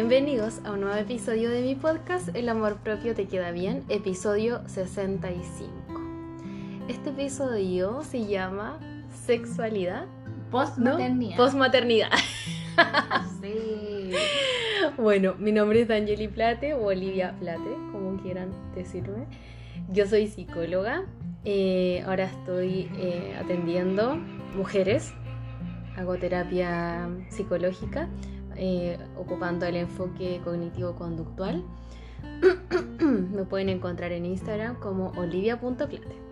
Bienvenidos a un nuevo episodio de mi podcast El amor propio te queda bien, episodio 65. Este episodio se llama Sexualidad Postmaternidad. Postmaternidad. Sí. Bueno, mi nombre es Danieli Plate o Olivia Plate, como quieran decirme. Yo soy psicóloga. eh, ahora estoy eh, atendiendo mujeres. Hago terapia psicológica, eh, ocupando el enfoque cognitivo-conductual. Me pueden encontrar en Instagram como olivia.plate.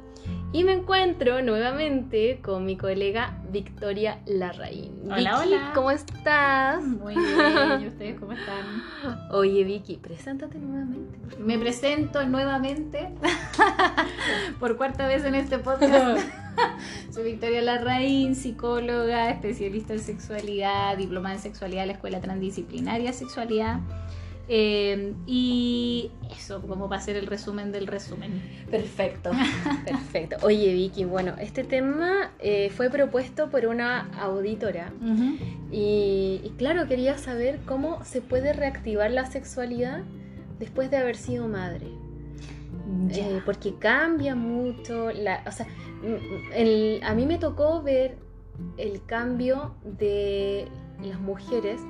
Y me encuentro nuevamente con mi colega Victoria Larraín. Hola, Vicky, hola. ¿Cómo estás? Muy bien. ¿Y ustedes cómo están? Oye, Vicky, preséntate nuevamente. Me presento nuevamente por cuarta vez en este podcast. Soy Victoria Larraín, psicóloga, especialista en sexualidad, diplomada en sexualidad de la Escuela Transdisciplinaria de Sexualidad. Eh, y eso, como para hacer el resumen del resumen. Perfecto, perfecto. Oye, Vicky, bueno, este tema eh, fue propuesto por una auditora y, y claro, quería saber cómo se puede reactivar la sexualidad después de haber sido madre. Eh, porque cambia mucho, la, o sea, el- a mí me tocó ver el cambio de las mujeres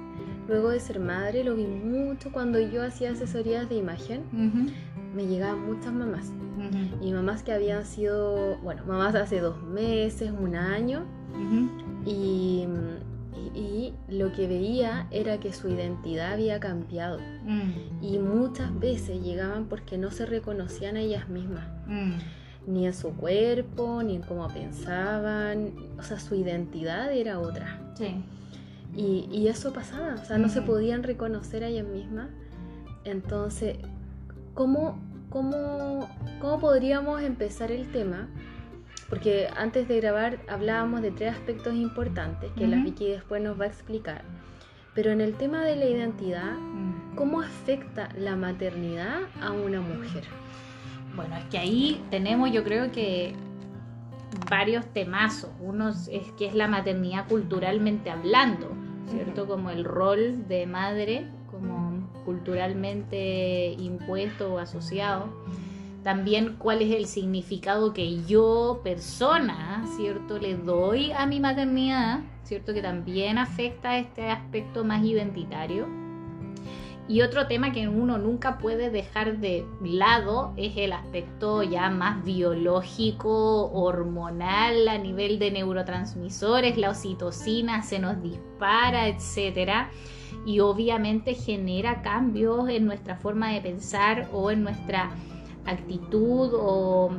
luego de ser madre, lo vi mucho cuando yo hacía asesorías de imagen, me llegaban muchas mamás. Y mamás que habían sido, bueno, mamás hace dos meses, un año, y- y lo que veía era que su identidad había cambiado. Mm, Y muchas veces llegaban porque no se reconocían a ellas mismas, mm. ni en su cuerpo, ni en cómo pensaban, o sea, su identidad era otra. Sí. Y, y eso pasaba, o sea, no se Ujú. podían reconocer a ellas mismas. Entonces, ¿cómo, cómo, cómo podríamos empezar el tema? Porque antes de grabar hablábamos de tres aspectos importantes que la. Vicky después nos va a explicar. Pero en el tema de la identidad, Mm. ¿cómo afecta la maternidad a una mujer? Bueno, es que ahí tenemos yo creo que varios temazos. Uno es que es la maternidad culturalmente hablando, ¿cierto? Como el rol de madre, como culturalmente impuesto o asociado. También cuál es el significado que yo, persona, ¿cierto? Le doy a mi maternidad, ¿cierto? Que también afecta este aspecto más identitario. Y otro tema que uno nunca puede dejar de lado es el aspecto ya más biológico, hormonal, a nivel de neurotransmisores, la oxitocina se nos dispara, etcétera. Y obviamente genera cambios en nuestra forma de pensar o en nuestra actitud o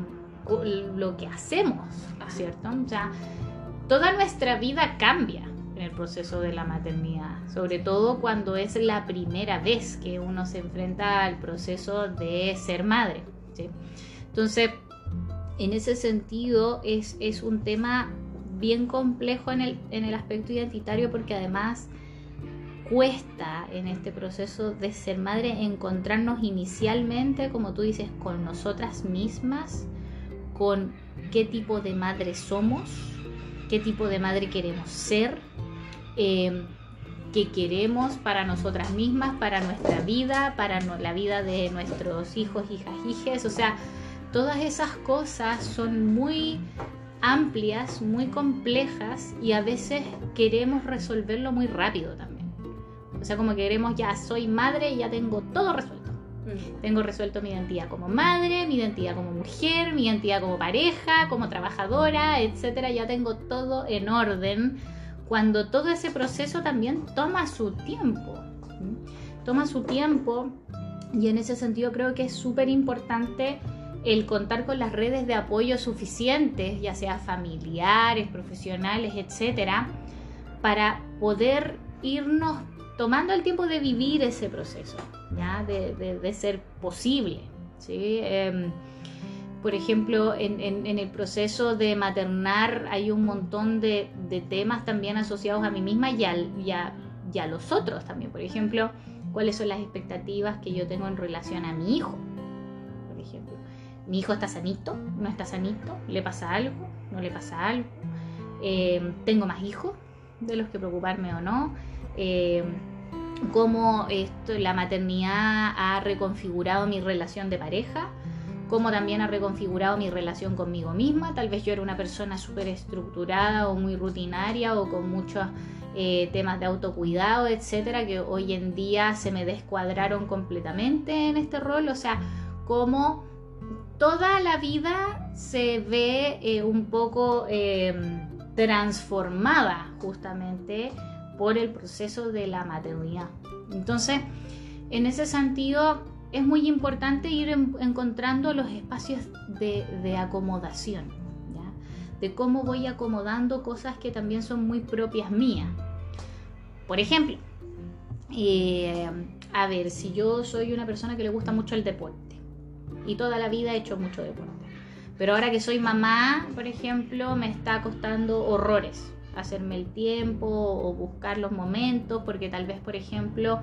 o lo que hacemos, ¿cierto? O sea, toda nuestra vida cambia en el proceso de la maternidad, sobre todo cuando es la primera vez que uno se enfrenta al proceso de ser madre. ¿sí? Entonces, en ese sentido es, es un tema bien complejo en el, en el aspecto identitario porque además cuesta en este proceso de ser madre encontrarnos inicialmente, como tú dices, con nosotras mismas, con qué tipo de madre somos, qué tipo de madre queremos ser, eh, qué queremos para nosotras mismas, para nuestra vida, para no- la vida de nuestros hijos, hijas, hijes. O sea, todas esas cosas son muy amplias, muy complejas y a veces queremos resolverlo muy rápido también. O sea, como que queremos ya soy madre y ya tengo todo resuelto. Tengo resuelto mi identidad como madre, mi identidad como mujer, mi identidad como pareja, como trabajadora, etcétera. Ya tengo todo en orden. Cuando todo ese proceso también toma su tiempo. Toma su tiempo y en ese sentido creo que es súper importante el contar con las redes de apoyo suficientes, ya sea familiares, profesionales, etcétera, para poder irnos tomando el tiempo de vivir ese proceso, ¿ya? De ser posible. ¿sí? Em, por ejemplo, en, el proceso de maternar hay un montón de, temas también asociados a mí misma y a los otros también. Por ejemplo, cuáles son las expectativas que yo tengo en relación a mi hijo. Por ejemplo, mi hijo está sanito, no está sanito, le pasa algo, no le pasa algo. Eh, tengo más hijos de los que preocuparme o no. Eh, cómo esto, la maternidad ha reconfigurado mi relación de pareja, cómo también ha reconfigurado mi relación conmigo misma. Tal vez yo era una persona súper estructurada o muy rutinaria o con muchos eh, temas de autocuidado, etcétera, que hoy en día se me descuadraron completamente en este rol. O sea, cómo toda la vida se ve eh, un poco em, transformada justamente por el proceso de la maternidad. Entonces, en ese sentido, es muy importante ir encontrando los espacios de, acomodación, de cómo voy acomodando cosas que también son muy propias mías. Por ejemplo, eh, a ver, si yo soy una persona que le gusta mucho el deporte y toda la vida he hecho mucho deporte, pero ahora que soy mamá, por ejemplo, me está costando horrores hacerme el tiempo o buscar los momentos, porque tal vez, por ejemplo,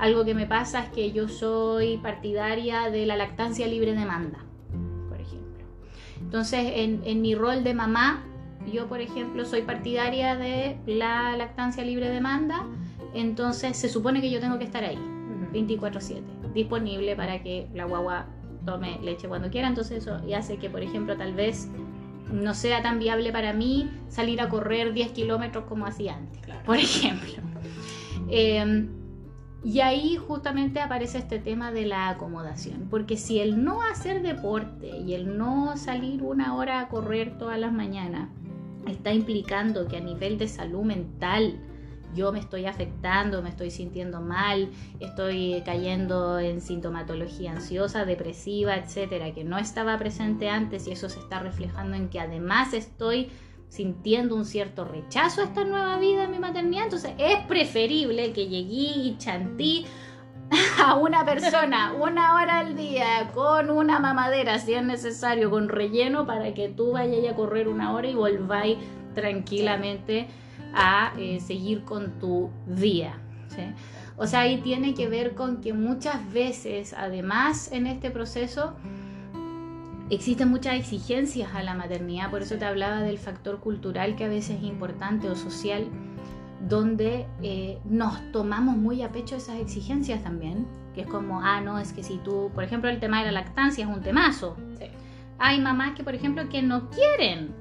algo que me pasa es que yo soy partidaria de la lactancia libre demanda, por ejemplo. Entonces, en, mi rol de mamá, yo, por ejemplo, soy partidaria de la lactancia libre demanda, entonces se supone que yo tengo que estar ahí, 24/7, disponible para que la guagua tome leche cuando quiera, entonces eso hace que, por ejemplo, tal vez no sea tan viable para mí salir a correr 10 kilómetros como hacía antes, por ejemplo. Eh, y ahí justamente aparece este tema de la acomodación, porque si el no hacer deporte y el no salir una hora a correr todas las mañanas está implicando que a nivel de salud mental yo me estoy afectando, me estoy sintiendo mal, estoy cayendo en sintomatología ansiosa, depresiva, etcétera, que no estaba presente antes y eso se está reflejando en que además estoy sintiendo un cierto rechazo a esta nueva vida en mi maternidad. Entonces es preferible que llegué y chantí a una persona una hora al día con una mamadera, si es necesario, con relleno, para que tú vayas a correr una hora y volváis tranquilamente a eh, seguir con tu día. O sea, ahí tiene que ver con que muchas veces, además, en este proceso, existen muchas exigencias a la maternidad, por eso te hablaba del factor cultural que a veces es importante o social, donde eh, nos tomamos muy a pecho esas exigencias también, que es como, ah, no, es que si tú, por ejemplo, el tema de la lactancia es un temazo. Hay mamás que, por ejemplo, que no quieren,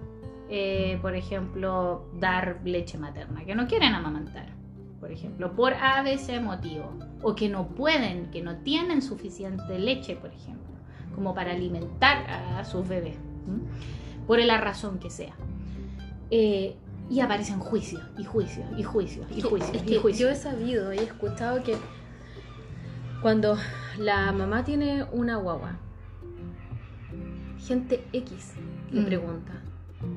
eh, por ejemplo, dar leche materna, que no quieren amamantar, por ejemplo, por a veces motivo, o que no pueden, que no tienen suficiente leche, por ejemplo como para alimentar a sus bebés, por la razón que sea. Eh, y aparecen juicios, y juicios, y juicios, y juicios, y juicios. Yo he sabido y he escuchado que cuando la mamá tiene una guagua, gente X le mm. pregunta,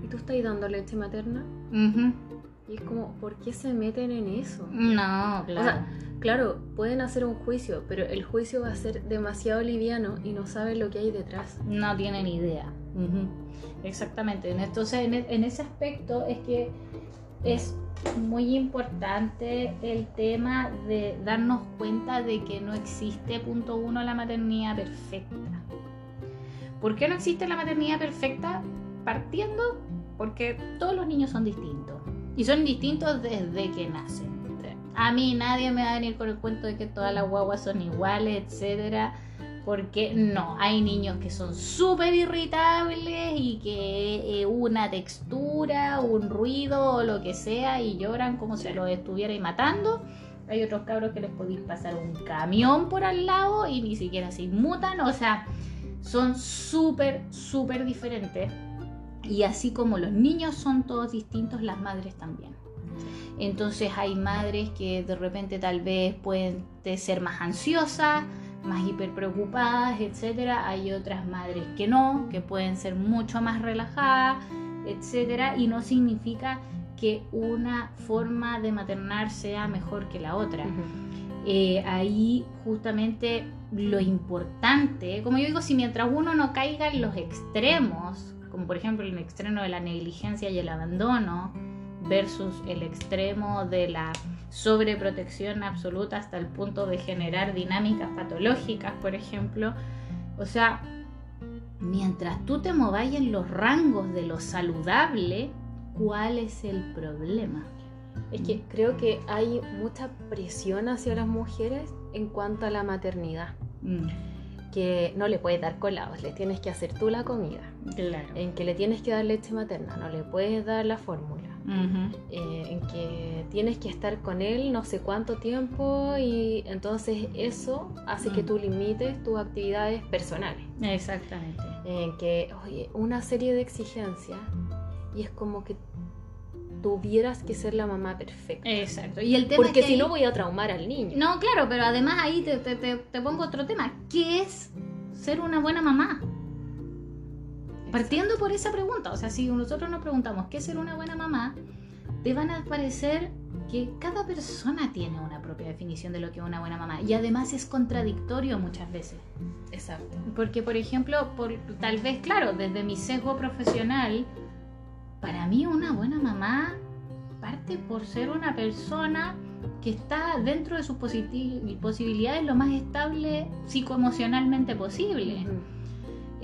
¿y tú estás dando leche materna? Y es como, ¿por qué se meten en eso? No, claro. Claro, pueden hacer un juicio, pero el juicio va a ser demasiado liviano y no saben lo que hay detrás. No tienen idea. Exactamente. Entonces, e, en, ese aspecto es que es muy importante el tema de darnos cuenta de que no existe, punto uno, la maternidad perfecta. ¿Por qué no existe la maternidad perfecta? Partiendo porque todos los niños son distintos. Y son distintos desde que nacen. A mí nadie me va a venir con el cuento de que todas las guaguas son iguales, etcétera. Porque no, hay niños que son súper irritables y que eh, una textura, un ruido o lo que sea y lloran como si los estuvierais matando. Hay otros cabros que les podéis pasar un camión por al lado y ni siquiera se inmutan. O sea, son súper, súper diferentes. Y así como los niños son todos distintos, las madres también. Entonces hay madres que de repente tal vez pueden ser más ansiosas, más hiperpreocupadas, etcétera. Hay otras madres que no, que pueden ser mucho más relajadas, etcétera. Y no significa que una forma de maternar sea mejor que la otra. Eh, ahí justamente lo importante, como yo digo, si mientras uno no caiga en los extremos, como por ejemplo el extremo de la negligencia y el abandono, versus el extremo de la sobreprotección absoluta hasta el punto de generar dinámicas patológicas, por ejemplo. O sea, mientras tú te mováis en los rangos de lo saludable, ¿cuál es el problema? Es que creo que hay mucha presión hacia las mujeres en cuanto a la maternidad. Mm, Que no le puedes dar colados, le tienes que hacer tú la comida. claro. En que le tienes que dar leche materna, no le puedes dar la fórmula. Eh, en que tienes que estar con él no sé cuánto tiempo y entonces eso hace que Mm. tú limites tus actividades personales. Exactamente. En que, oye, una serie de exigencias y es como que tuvieras que ser la mamá perfecta. Exacto. Y el tema Porque es que si no ahí- voy a traumar al niño. No, claro, pero además ahí te, te- te- te pongo otro tema. ¿Qué es ser una buena mamá? Partiendo por esa pregunta, o sea, si nosotros nos preguntamos qué es ser una buena mamá, te van a parecer que cada persona tiene una propia definición de lo que es una buena mamá y además es contradictorio muchas veces. Exacto. Porque, por ejemplo, por, tal vez, claro, desde mi sesgo profesional, para mí una buena mamá parte por ser una persona que está dentro de sus posibilidades lo más estable psicoemocionalmente posible.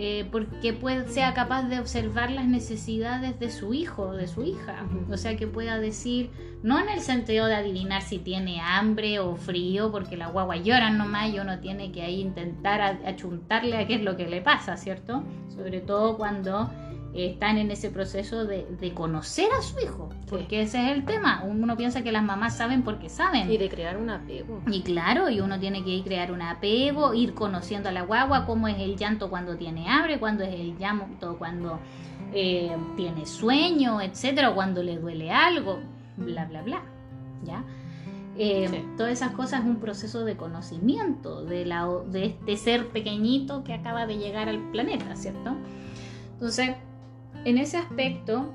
Eh, porque puede, sea capaz de observar las necesidades de su hijo o de su hija. O sea, que pueda decir, no en el sentido de adivinar si tiene hambre o frío, porque la guagua llora nomás y uno tiene que ahí intentar achuntarle a qué es lo que le pasa, ¿cierto? Sobre todo cuando están en ese proceso de, de conocer a su hijo, porque ese es el tema. Uno piensa que las mamás saben porque saben. Y de crear un apego. Y claro, y uno tiene que ir crear un apego, ir conociendo a la guagua, cómo es el llanto cuando tiene hambre, cuándo es el llanto cuando eh, tiene sueño, etcétera, o cuando le duele algo, bla, bla, bla. ¿Ya? Eh, Sí. Todas esas cosas es un proceso de conocimiento de, la, de este ser pequeñito que acaba de llegar al planeta, ¿cierto? Entonces, en ese aspecto,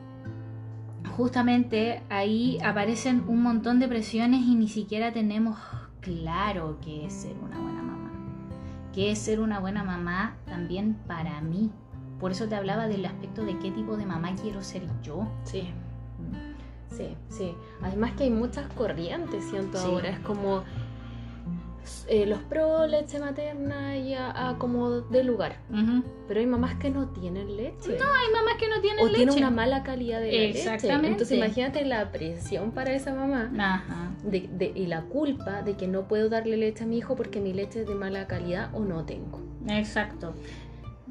justamente ahí aparecen un montón de presiones y ni siquiera tenemos claro qué es ser una buena mamá. ¿Qué es ser una buena mamá también para mí? Por eso te hablaba del aspecto de qué tipo de mamá quiero ser yo. Sí. Sí, sí. Además que hay muchas corrientes, siento Sí. ahora. Es como eh, los pro leche materna y a, a como de lugar. Pero hay mamás que no tienen leche. Hay mamás que no tienen o leche. tienen una mala calidad de la leche. Exactamente. Entonces imagínate la presión para esa mamá Ajá. de, de- y la culpa de que no puedo darle leche a mi hijo porque mi leche es de mala calidad o no tengo. Exacto.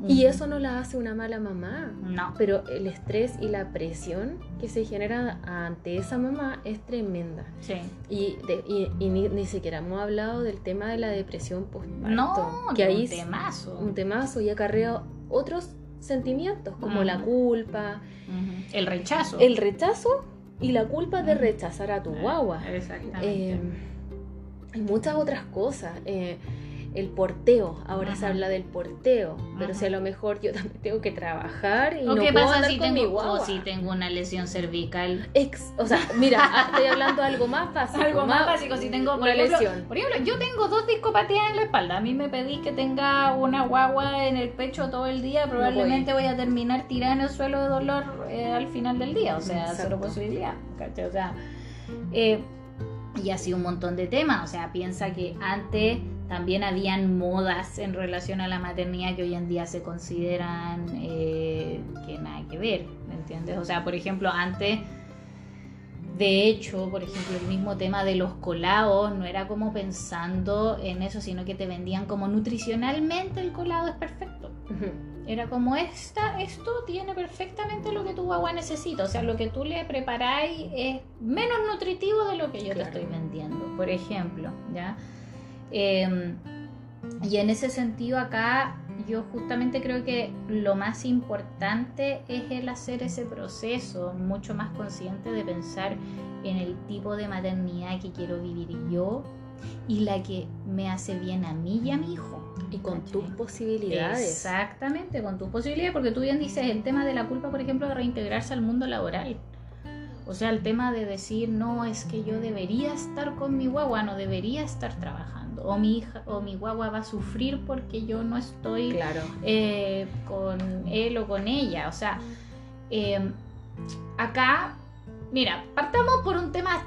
Y eso no la hace una mala mamá. No. Pero el estrés y la presión que se genera ante esa mamá es tremenda. Sí. Y, de- y- y ni, ni siquiera hemos hablado del tema de la depresión postparto. No, que ahí un es temazo. un temazo y acarrea otros sentimientos como la culpa. El rechazo. el rechazo y la culpa de rechazar a tu guagua. Exactamente. Eh, hay muchas otras cosas. eh, el porteo, ahora se habla del porteo, pero Ajá. si a lo mejor yo también tengo que trabajar y ¿O no qué puedo pasa andar si con mi tengo, guagua. o si tengo una lesión cervical? Ex- o sea, mira, estoy hablando de algo más básico. Algo más básico, si tengo por una ejemplo, lesión. Por ejemplo, yo tengo dos discopatías en la espalda. A mí me pedís que tenga una guagua en el pecho todo el día. Probablemente voy a terminar tirada en el suelo de dolor eh, al final del día. O sea, Exacto. cero posibilidad. ¿cachai? O sea, eh, y así un montón de temas. O sea, piensa que antes también habían modas en relación a la maternidad que hoy en día se consideran eh, que nada que ver. ¿Me entiendes? O sea, por ejemplo, antes. De hecho, por ejemplo, el mismo tema de los colados no era como pensando en eso, sino que te vendían como nutricionalmente el colado es perfecto. Era como esta, esto tiene perfectamente lo que tu guagua necesita. O sea, lo que tú le preparáis es menos nutritivo de lo que yo Claro. te estoy vendiendo, por ejemplo, ¿ya? Eh, y en ese sentido acá yo justamente creo que lo más importante es el hacer ese proceso mucho más consciente de pensar en el tipo de maternidad que quiero vivir yo y la que me hace bien a mí y a mi hijo. Y con tus posibilidades. Exactamente, con tus posibilidades, porque tú bien dices el tema de la culpa, por ejemplo, de reintegrarse al mundo laboral. O sea, el tema de decir, no, es que yo debería estar con mi guagua, no debería estar trabajando. O mi hija o mi guagua va a sufrir porque yo no estoy Claro. eh, con él o con ella. O sea, eh, acá, mira, partamos por un tema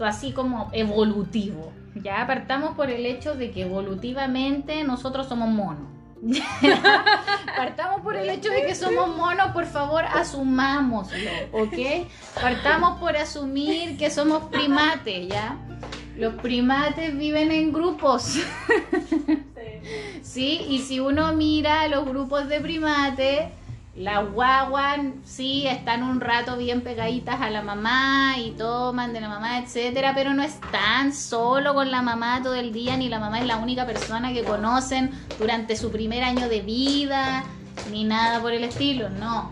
así como evolutivo. Ya partamos por el hecho de que evolutivamente nosotros somos monos. Partamos por el hecho de que somos monos, por favor, asumámoslo, ¿ok? Partamos por asumir que somos primates, ¿ya? Los primates viven en grupos. Sí, y si uno mira los grupos de primates, las guaguas sí están un rato bien pegaditas a la mamá y toman de la mamá, etcétera, pero no están solo con la mamá todo el día, ni la mamá es la única persona que conocen durante su primer año de vida, ni nada por el estilo, no.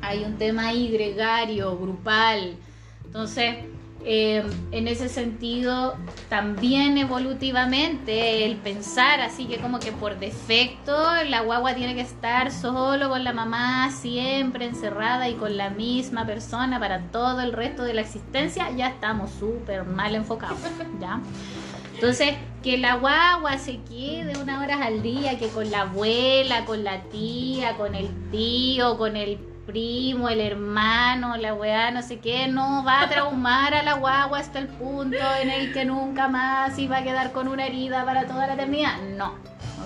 Hay un tema ahí gregario, grupal. Entonces, eh, en ese sentido, también evolutivamente el pensar así que como que por defecto la guagua tiene que estar solo con la mamá, siempre encerrada y con la misma persona para todo el resto de la existencia, ya estamos súper mal enfocados, ¿ya? Entonces, que la guagua se quede unas horas al día, que con la abuela, con la tía, con el tío, con el primo, el hermano, la weá, no sé qué, no va a traumar a la guagua hasta el punto en el que nunca más iba a quedar con una herida para toda la eternidad. No.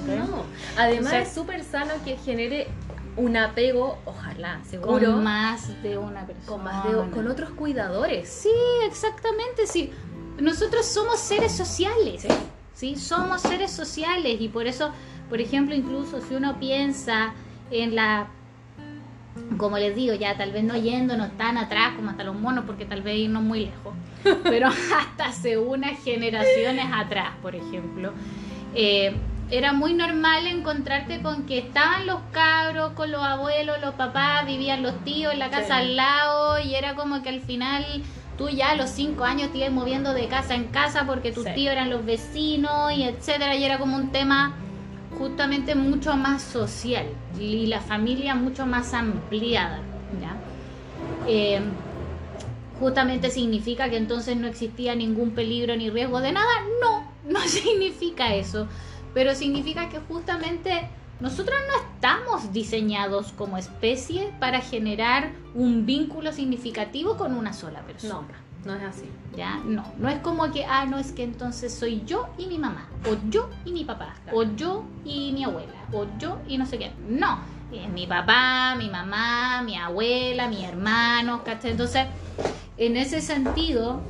No. Además es súper sano que genere un apego, ojalá, seguro. Con más de una persona. Con, más de, con otros cuidadores. Sí, exactamente, sí. Nosotros somos seres sociales, ¿sí? Somos seres sociales y por eso, por ejemplo, incluso si uno piensa en la como les digo, ya tal vez no yéndonos tan atrás como hasta los monos, porque tal vez irnos muy lejos, pero hasta hace unas generaciones atrás, por ejemplo, eh, era muy normal encontrarte con que estaban los cabros con los abuelos, los papás, vivían los tíos en la casa al lado y era como que al final tú ya a los cinco años te ibas moviendo de casa en casa porque tus tíos eran los vecinos y etcétera y era como un tema justamente mucho más social y la familia mucho más ampliada. Eh, justamente significa que entonces no existía ningún peligro ni riesgo de nada. No, no significa eso. Pero significa que justamente nosotros no estamos diseñados como especie para generar un vínculo significativo con una sola persona. Es así. ¿Ya? No, no es como que, ah, no es que entonces soy yo y mi mamá, o yo y mi papá, o yo y mi abuela, o yo y no sé qué. No, es mi papá, mi mamá, mi abuela, mi hermano, ¿cachai? Entonces, en ese sentido,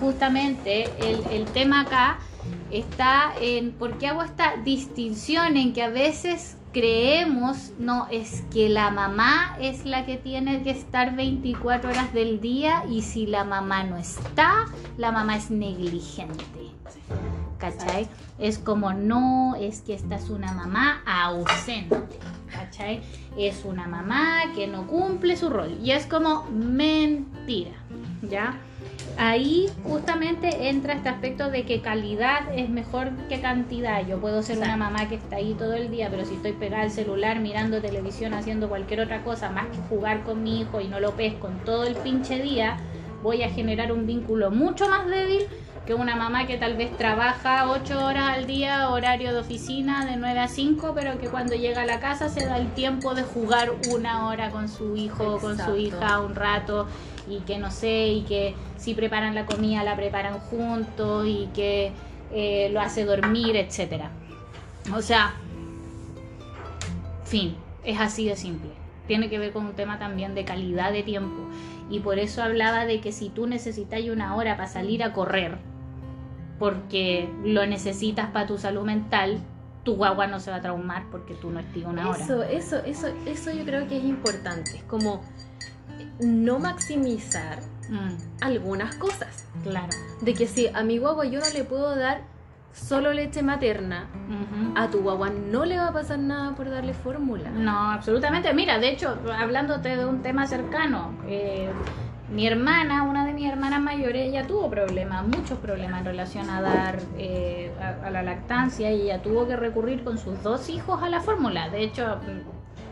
justamente el, el tema acá está en por qué hago esta distinción en que a veces creemos, no, es que la mamá es la que tiene que estar 24 horas del día y si la mamá no está, la mamá es negligente. ¿Cachai? Es como, no, es que esta es una mamá ausente. ¿Cachai? Es una mamá que no cumple su rol. Y es como mentira. ¿Ya? Ahí justamente entra este aspecto de que calidad es mejor que cantidad. Yo puedo ser una mamá que está ahí todo el día, pero si estoy pegada al celular mirando televisión, haciendo cualquier otra cosa, más que jugar con mi hijo y no lo pesco en todo el pinche día, voy a generar un vínculo mucho más débil que una mamá que tal vez trabaja 8 horas al día, horario de oficina de 9 a 5, pero que cuando llega a la casa se da el tiempo de jugar una hora con su hijo, con su hija, un rato, y que no sé, y que si preparan la comida la preparan juntos, y que eh, lo hace dormir, etcétera. O sea, fin, es así de simple. Tiene que ver con un tema también de calidad de tiempo. Y por eso hablaba de que si tú necesitas una hora para salir a correr, porque lo necesitas para tu salud mental, tu guagua no se va a traumar porque tú no estés una hora. Eso, eso, eso, eso yo creo que es importante. Es como no maximizar mm. algunas cosas. Claro. De que si a mi guagua yo no le puedo dar solo leche materna, a tu guagua no le va a pasar nada por darle fórmula. No, absolutamente. Mira, de hecho, hablándote de un tema cercano, eh, mi hermana, una de mis hermanas mayores, ella tuvo problemas, muchos problemas en relación a dar eh, a, la lactancia y ella tuvo que recurrir con sus dos hijos a la fórmula. De hecho,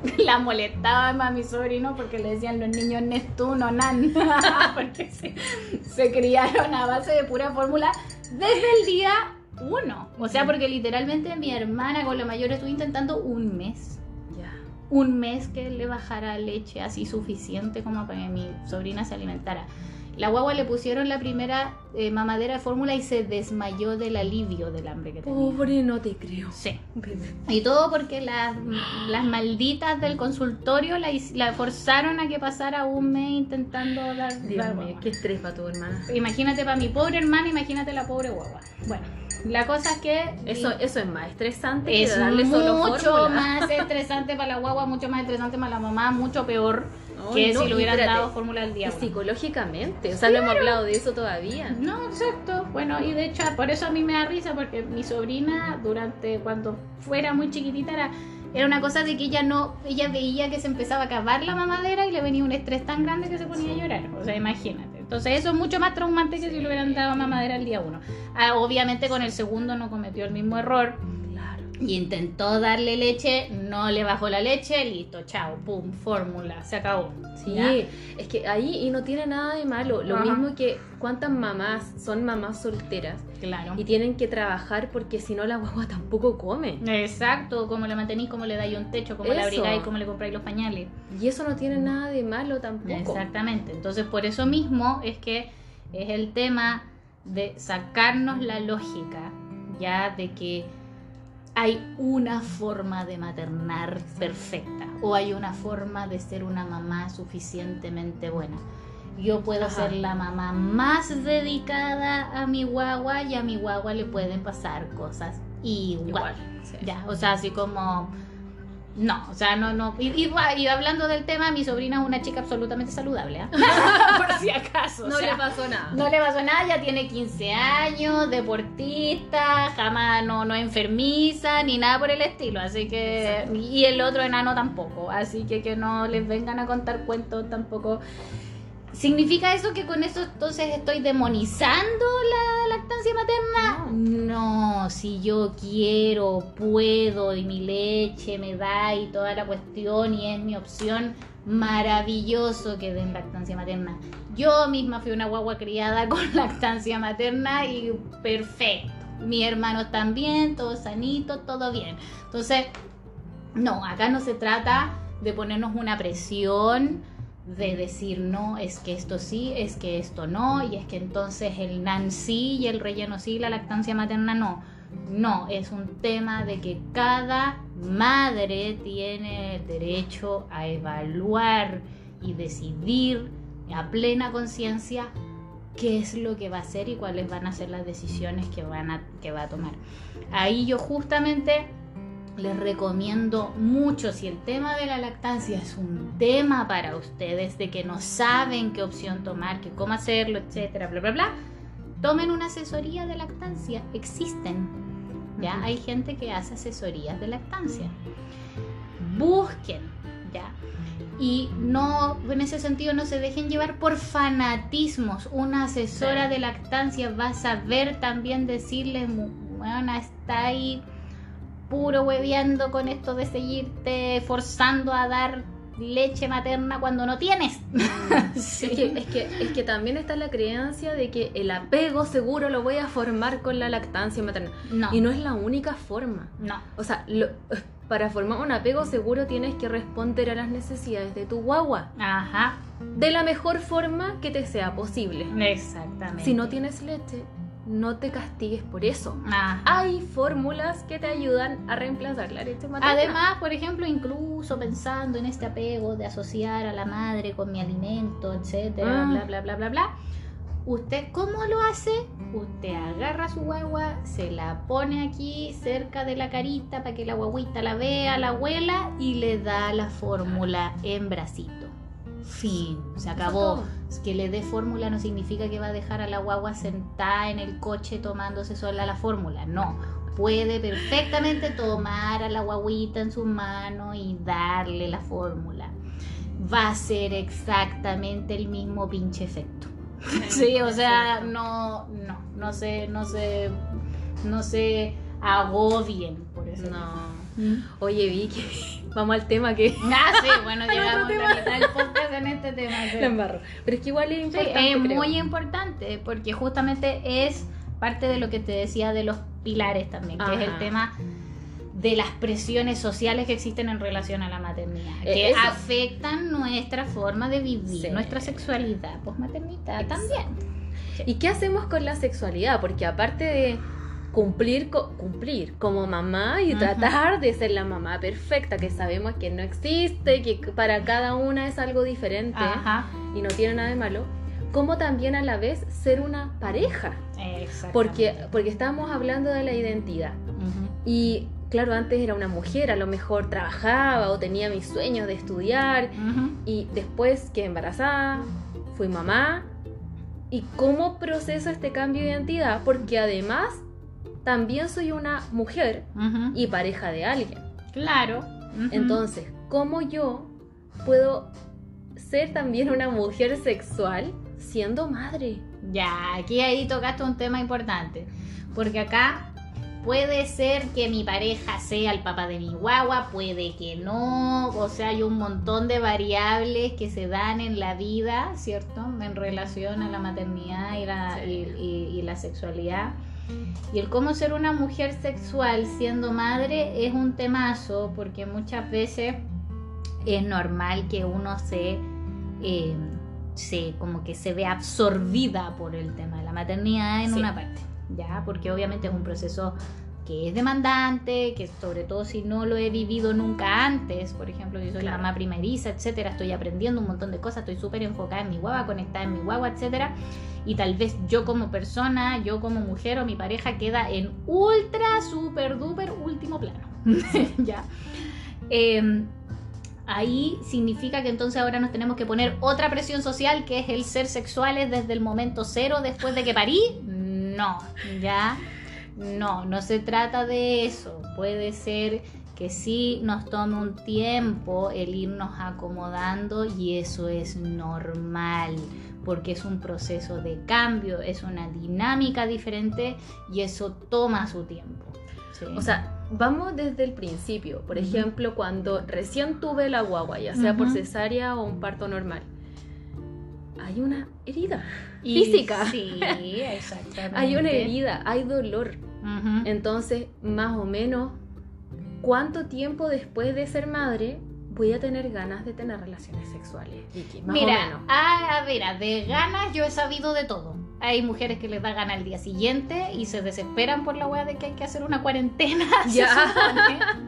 la molestaba a mi sobrino porque le decían los niños Neptuno, Nan, porque se, se criaron a base de pura fórmula desde el día uno. O sea, porque literalmente mi hermana con la mayor estuvo intentando un mes un mes que le bajara leche así suficiente como para que mi sobrina se alimentara. La guagua le pusieron la primera eh, mamadera de fórmula y se desmayó del alivio del hambre que tenía. Pobre, no te creo. Sí. Y todo porque las, las malditas del consultorio la, la forzaron a que pasara un mes intentando dar... Dios mío, qué estrés para tu hermana. Imagínate para mi pobre hermana, imagínate la pobre guagua. Bueno, la cosa es que... Eso, eso es más estresante que es darle mucho más estresante para la guagua, mucho más estresante para la mamá, mucho peor Que no, si le hubieran dado fórmula día uno. psicológicamente, o sea, no hemos hablado de eso todavía. No, exacto. Bueno, y de hecho, por eso a mí me da risa, porque mi sobrina, durante cuando fuera muy chiquitita, era, era una cosa de que ella no, ella veía que se empezaba a acabar la mamadera y le venía un estrés tan grande que se ponía a llorar. O sea, imagínate. Entonces, eso es mucho más traumante que si le hubieran dado mamadera al día uno. Ah, obviamente, con el segundo no cometió el mismo error. Y intentó darle leche, no le bajó la leche, listo, chao, pum, fórmula, se acabó. Sí, ¿Ya? es que ahí y no tiene nada de malo. Lo Ajá. mismo que cuántas mamás son mamás solteras Claro. y tienen que trabajar porque si no la guagua tampoco come. Exacto, como le mantenís, como le dais un techo, como le Eso. abrigáis, como le compráis los pañales. Y eso no tiene nada de malo tampoco. Exactamente. Entonces, por eso mismo es que es el tema de sacarnos la lógica, ya de que hay una forma de maternar perfecta o hay una forma de ser una mamá suficientemente buena. Yo puedo Ajá. ser la mamá más dedicada a mi guagua y a mi guagua le pueden pasar cosas igual. Igual. sí. Ya, o sea, así como. No, o sea, no, no. Y, y- y hablando del tema, mi sobrina es una chica absolutamente saludable, ¿ah? Por si acaso. o No sea, le pasó nada. no le pasó nada, ya tiene 15 años, deportista, jamás no, no enfermiza, ni nada por el estilo, así que... Y el otro enano tampoco, así que que no les vengan a contar cuentos tampoco. ¿Significa eso que con eso entonces estoy demonizando la lactancia materna? No, si yo quiero, puedo y mi leche me da y toda la cuestión y es mi opción, maravilloso que den lactancia materna. Yo misma fui una guagua criada con lactancia materna y perfecto. Mis hermanos también, todos sanitos, todo bien. Entonces, no, acá no se trata de ponernos una presión, de decir no, es que esto sí, es que esto no, y es que entonces el NAN sí y el relleno sí, la lactancia materna no. No, es un tema de que cada madre tiene derecho a evaluar y decidir a plena conciencia qué es lo que va a hacer y cuáles van a ser las decisiones que, van a, que va a tomar. Ahí yo justamente les recomiendo mucho, si el tema de la lactancia es un tema para ustedes, de que no saben qué opción tomar, que cómo hacerlo, etcétera, bla, bla, bla, tomen una asesoría de lactancia. Existen. ¿ya? Hay gente que hace asesorías de lactancia. Busquen, ¿ya? Y no, en ese sentido, no se dejen llevar por fanatismos. Una asesora Sí. de lactancia va a saber también decirles, bueno, está ahí puro hueveando con esto de seguirte forzando a dar leche materna cuando no tienes. Sí. Es, que, es, que, es que también está la creencia de que el apego seguro lo voy a formar con la lactancia materna. No, Y no es la única forma. no. O sea, lo- para formar un apego seguro tienes que responder a las necesidades de tu guagua Ajá, de la mejor forma que te sea posible. exactamente. Si no tienes leche, no te castigues por eso. Ajá. Hay fórmulas que te ayudan a reemplazar la leche materna. Además, por ejemplo, incluso pensando en este apego de asociar a la madre con mi alimento, etcétera, Ah. bla, bla, bla, bla, bla. ¿Usted cómo lo hace? Usted agarra su guagua, se la pone aquí cerca de la carita para que la guaguita la vea, la abuela, y le da la fórmula en bracito. Fin, se acabó. Que le dé fórmula no significa que va a dejar a la guagua sentada en el coche tomándose sola la fórmula. No, puede perfectamente tomar a la guaguita en su mano y darle la fórmula. Va a ser exactamente el mismo pinche efecto. Sí, o sea, no, no, no se, no se, no se agobien por eso. No. ¿Mm? Oye, Vicky, vamos al tema que Ah, sí, bueno, llegamos a del podcast en este tema. la embarro. Pero es que igual es Sí, importante. es creo. muy importante porque justamente es parte de lo que te decía de los pilares también, que es el tema de las presiones sociales que existen en relación a la maternidad, Eh, que eso. afectan nuestra forma de vivir, Sí. nuestra sexualidad, posmaternidad también. ¿Y qué hacemos con la sexualidad? Porque aparte de cumplir, cumplir como mamá y tratar de ser la mamá perfecta, que sabemos que no existe, que para cada una es algo diferente y no tiene nada de malo, como también a la vez ser una pareja. Porque, porque estamos hablando de la identidad. Y claro, antes era una mujer, a lo mejor trabajaba o tenía mis sueños de estudiar y después que embarazada, fui mamá. ¿Y cómo proceso este cambio de identidad? Porque además también soy una mujer y pareja de alguien. claro. Entonces, ¿cómo yo puedo ser también una mujer sexual siendo madre? Ya, aquí ahí tocaste un tema importante, porque acá puede ser que mi pareja sea el papá de mi guagua, puede que no, o sea, hay un montón de variables que se dan en la vida, ¿cierto? En relación a la maternidad y la, Sí. y- y- y la sexualidad. Y el cómo ser una mujer sexual siendo madre es un temazo, porque muchas veces es normal que uno se, eh, se como que se ve absorbida por el tema de la maternidad en Sí. una parte, ¿ya? Porque obviamente es un proceso que es demandante, que sobre todo si no lo he vivido nunca antes, por ejemplo, yo soy Claro. mamá primeriza, etcétera, estoy aprendiendo un montón de cosas, estoy súper enfocada en mi guagua, conectada en mi guagua, etcétera, y tal vez yo como persona, yo como mujer o mi pareja queda en ultra, super, duper último plano, ¿ya? Em, ahí significa que entonces ahora nos tenemos que poner otra presión social que es el ser sexuales desde el momento cero después de que parí. No, ya. No, no se trata de eso. Puede ser que sí nos tome un tiempo el irnos acomodando y eso es normal porque es un proceso de cambio, es una dinámica diferente y eso toma su tiempo. ¿sí? O sea, vamos desde el principio. Por Ujú. ejemplo, cuando recién tuve la guagua, ya sea por Ujú. cesárea o un parto normal, hay una herida. Y física. Sí, exactamente. Hay una herida, hay dolor. Entonces, más o menos, ¿cuánto tiempo después de ser madre voy a tener ganas de tener relaciones sexuales, Vicky? Más o Mira, menos. a, a ver, a de ganas yo he sabido de todo. Hay mujeres que les da gana al día siguiente y se desesperan por la weá de que hay que hacer una cuarentena.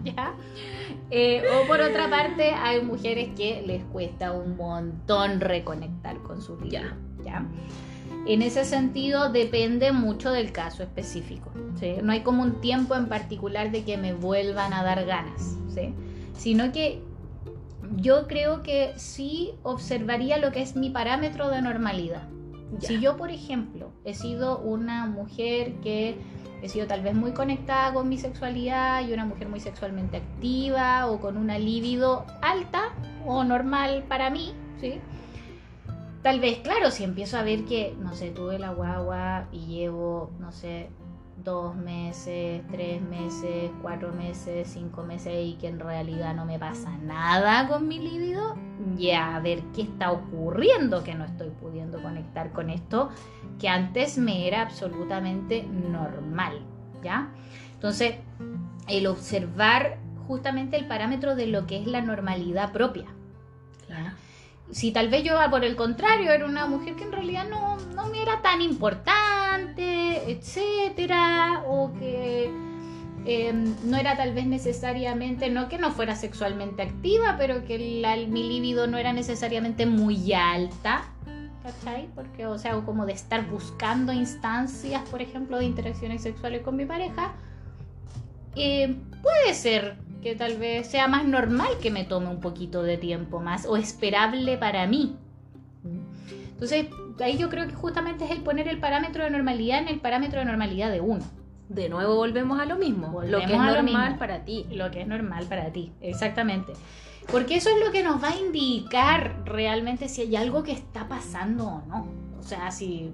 Ya. Eh, o por otra parte, hay mujeres que les cuesta un montón reconectar con su vida. Ya. ¿ya? En ese sentido, depende mucho del caso específico. ¿sí? No hay como un tiempo en particular de que me vuelvan a dar ganas, ¿sí? sino que yo creo que sí observaría lo que es mi parámetro de normalidad. Ya. Si yo, por ejemplo, he sido una mujer que he sido tal vez muy conectada con mi sexualidad y una mujer muy sexualmente activa o con una libido alta o normal para mí, ¿sí? Tal vez, claro, si empiezo a ver que, no sé, tuve la guagua y llevo, no sé, dos meses, tres meses, cuatro meses, cinco meses y que en realidad no me pasa nada con mi libido, ya a ver qué está ocurriendo que no estoy pudiendo conectar con esto que antes me era absolutamente normal, ¿ya? Entonces, el observar justamente el parámetro de lo que es la normalidad propia. Si tal vez yo, por el contrario, era una mujer que en realidad no, no me era tan importante, etcétera, o que eh, no era tal vez necesariamente, no que no fuera sexualmente activa, pero que mi libido no era necesariamente muy alta, ¿cachai? Porque, o sea, como de estar buscando instancias, por ejemplo, de interacciones sexuales con mi pareja, eh, puede ser que tal vez sea más normal que me tome un poquito de tiempo más o esperable para mí. Entonces, ahí yo creo que justamente es el poner el parámetro de normalidad en el parámetro de normalidad de uno. De nuevo volvemos a lo mismo. lo Volvemos que es lo normal para ti. Lo que es normal para ti, exactamente. Porque eso es lo que nos va a indicar realmente si hay algo que está pasando o no. O sea, si,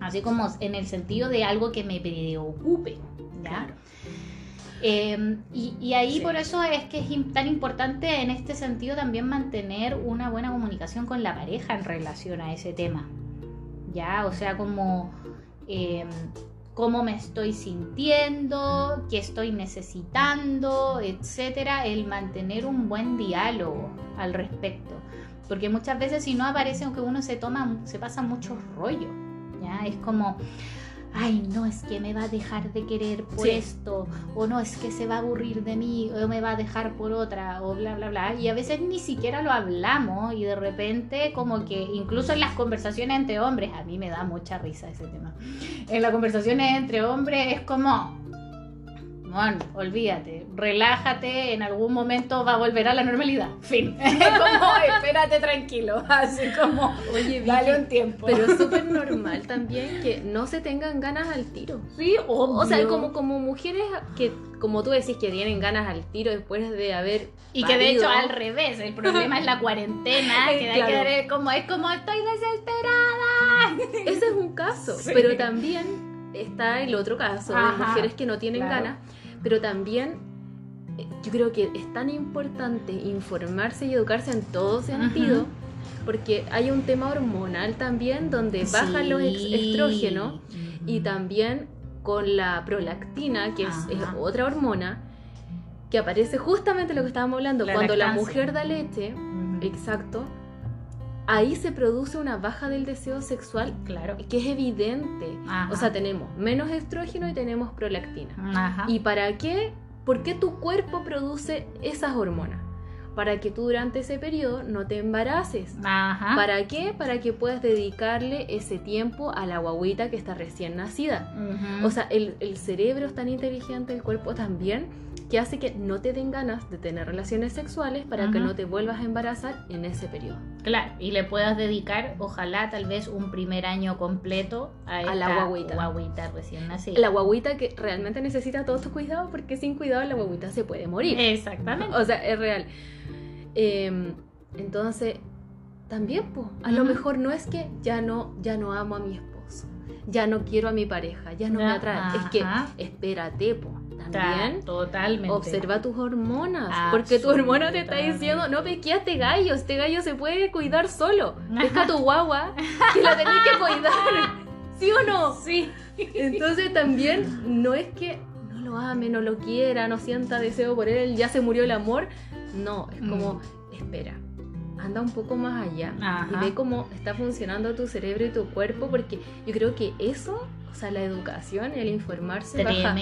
así como en el sentido de algo que me preocupe. ¿ya? Claro. Eh, y, y ahí Sí. por eso es que es tan importante en este sentido también mantener una buena comunicación con la pareja en relación a ese tema. Ya, o sea, como, eh, cómo me estoy sintiendo, qué estoy necesitando, etcétera, el mantener un buen diálogo al respecto. Porque muchas veces si no aparece, aunque uno se toma, se pasa mucho rollo, ¿ya? Es como, ay, no, es que me va a dejar de querer por esto, o no, es que se va a aburrir de mí, o me va a dejar por otra, o bla, bla, bla. Y a veces ni siquiera lo hablamos y de repente como que incluso en las conversaciones entre hombres, a mí me da mucha risa ese tema. En las conversaciones entre hombres es como, bueno, olvídate, relájate, en algún momento va a volver a la normalidad. Fin. como, espérate tranquilo, así como, oye, dale un tiempo. Pero es súper normal también que no se tengan ganas al tiro. Sí, O sea, como, como mujeres que, como tú decís, que tienen ganas al tiro después de haber. Y que de hecho al revés, el problema es la cuarentena, que que como, es como, estoy desesperada. Ese es un caso, pero también está el otro caso de mujeres que no tienen ganas, pero también eh, yo creo que es tan importante informarse y educarse en todo sentido, porque hay un tema hormonal también donde bajan los estrógenos y también con la prolactina, que es, otra hormona, que aparece justamente lo que estábamos hablando, cuando la mujer da leche, exacto, ahí se produce una baja del deseo sexual, claro, que es evidente. O sea, tenemos menos estrógeno y tenemos prolactina. ¿Y para qué? ¿Por qué tu cuerpo produce esas hormonas? Para que tú durante ese periodo no te embaraces. ¿Para qué? Para que puedas dedicarle ese tiempo a la guaguita que está recién nacida. O sea, el, el cerebro es tan inteligente, el cuerpo también, que hace que no te den ganas de tener relaciones sexuales para que no te vuelvas a embarazar en ese periodo. Claro, y le puedas dedicar, ojalá, tal vez un primer año completo a, la guaguita. guaguita recién nacida. La guaguita que realmente necesita todo tu cuidado porque sin cuidado la guaguita se puede morir. Exactamente. O sea, es real. Em, entonces, también, pues, a lo mejor no es que ya no, ya no amo a mi esposo, ya no quiero a mi pareja, ya no me atrae. Es que espérate, pues también. Totalmente. Observa tus hormonas. Porque tu hormona te está diciendo, no pesque a este gallo, este gallo se puede cuidar solo. Pesca tu guagua, que la tenés que cuidar. ¿Sí o no? Sí. Entonces también no es que no lo ame, no lo quiera, no sienta deseo por él, ya se murió el amor. No, es como, mm. espera, anda un poco más allá y ve cómo está funcionando tu cerebro y tu cuerpo, porque yo creo que eso, o sea, la educación, el informarse, baja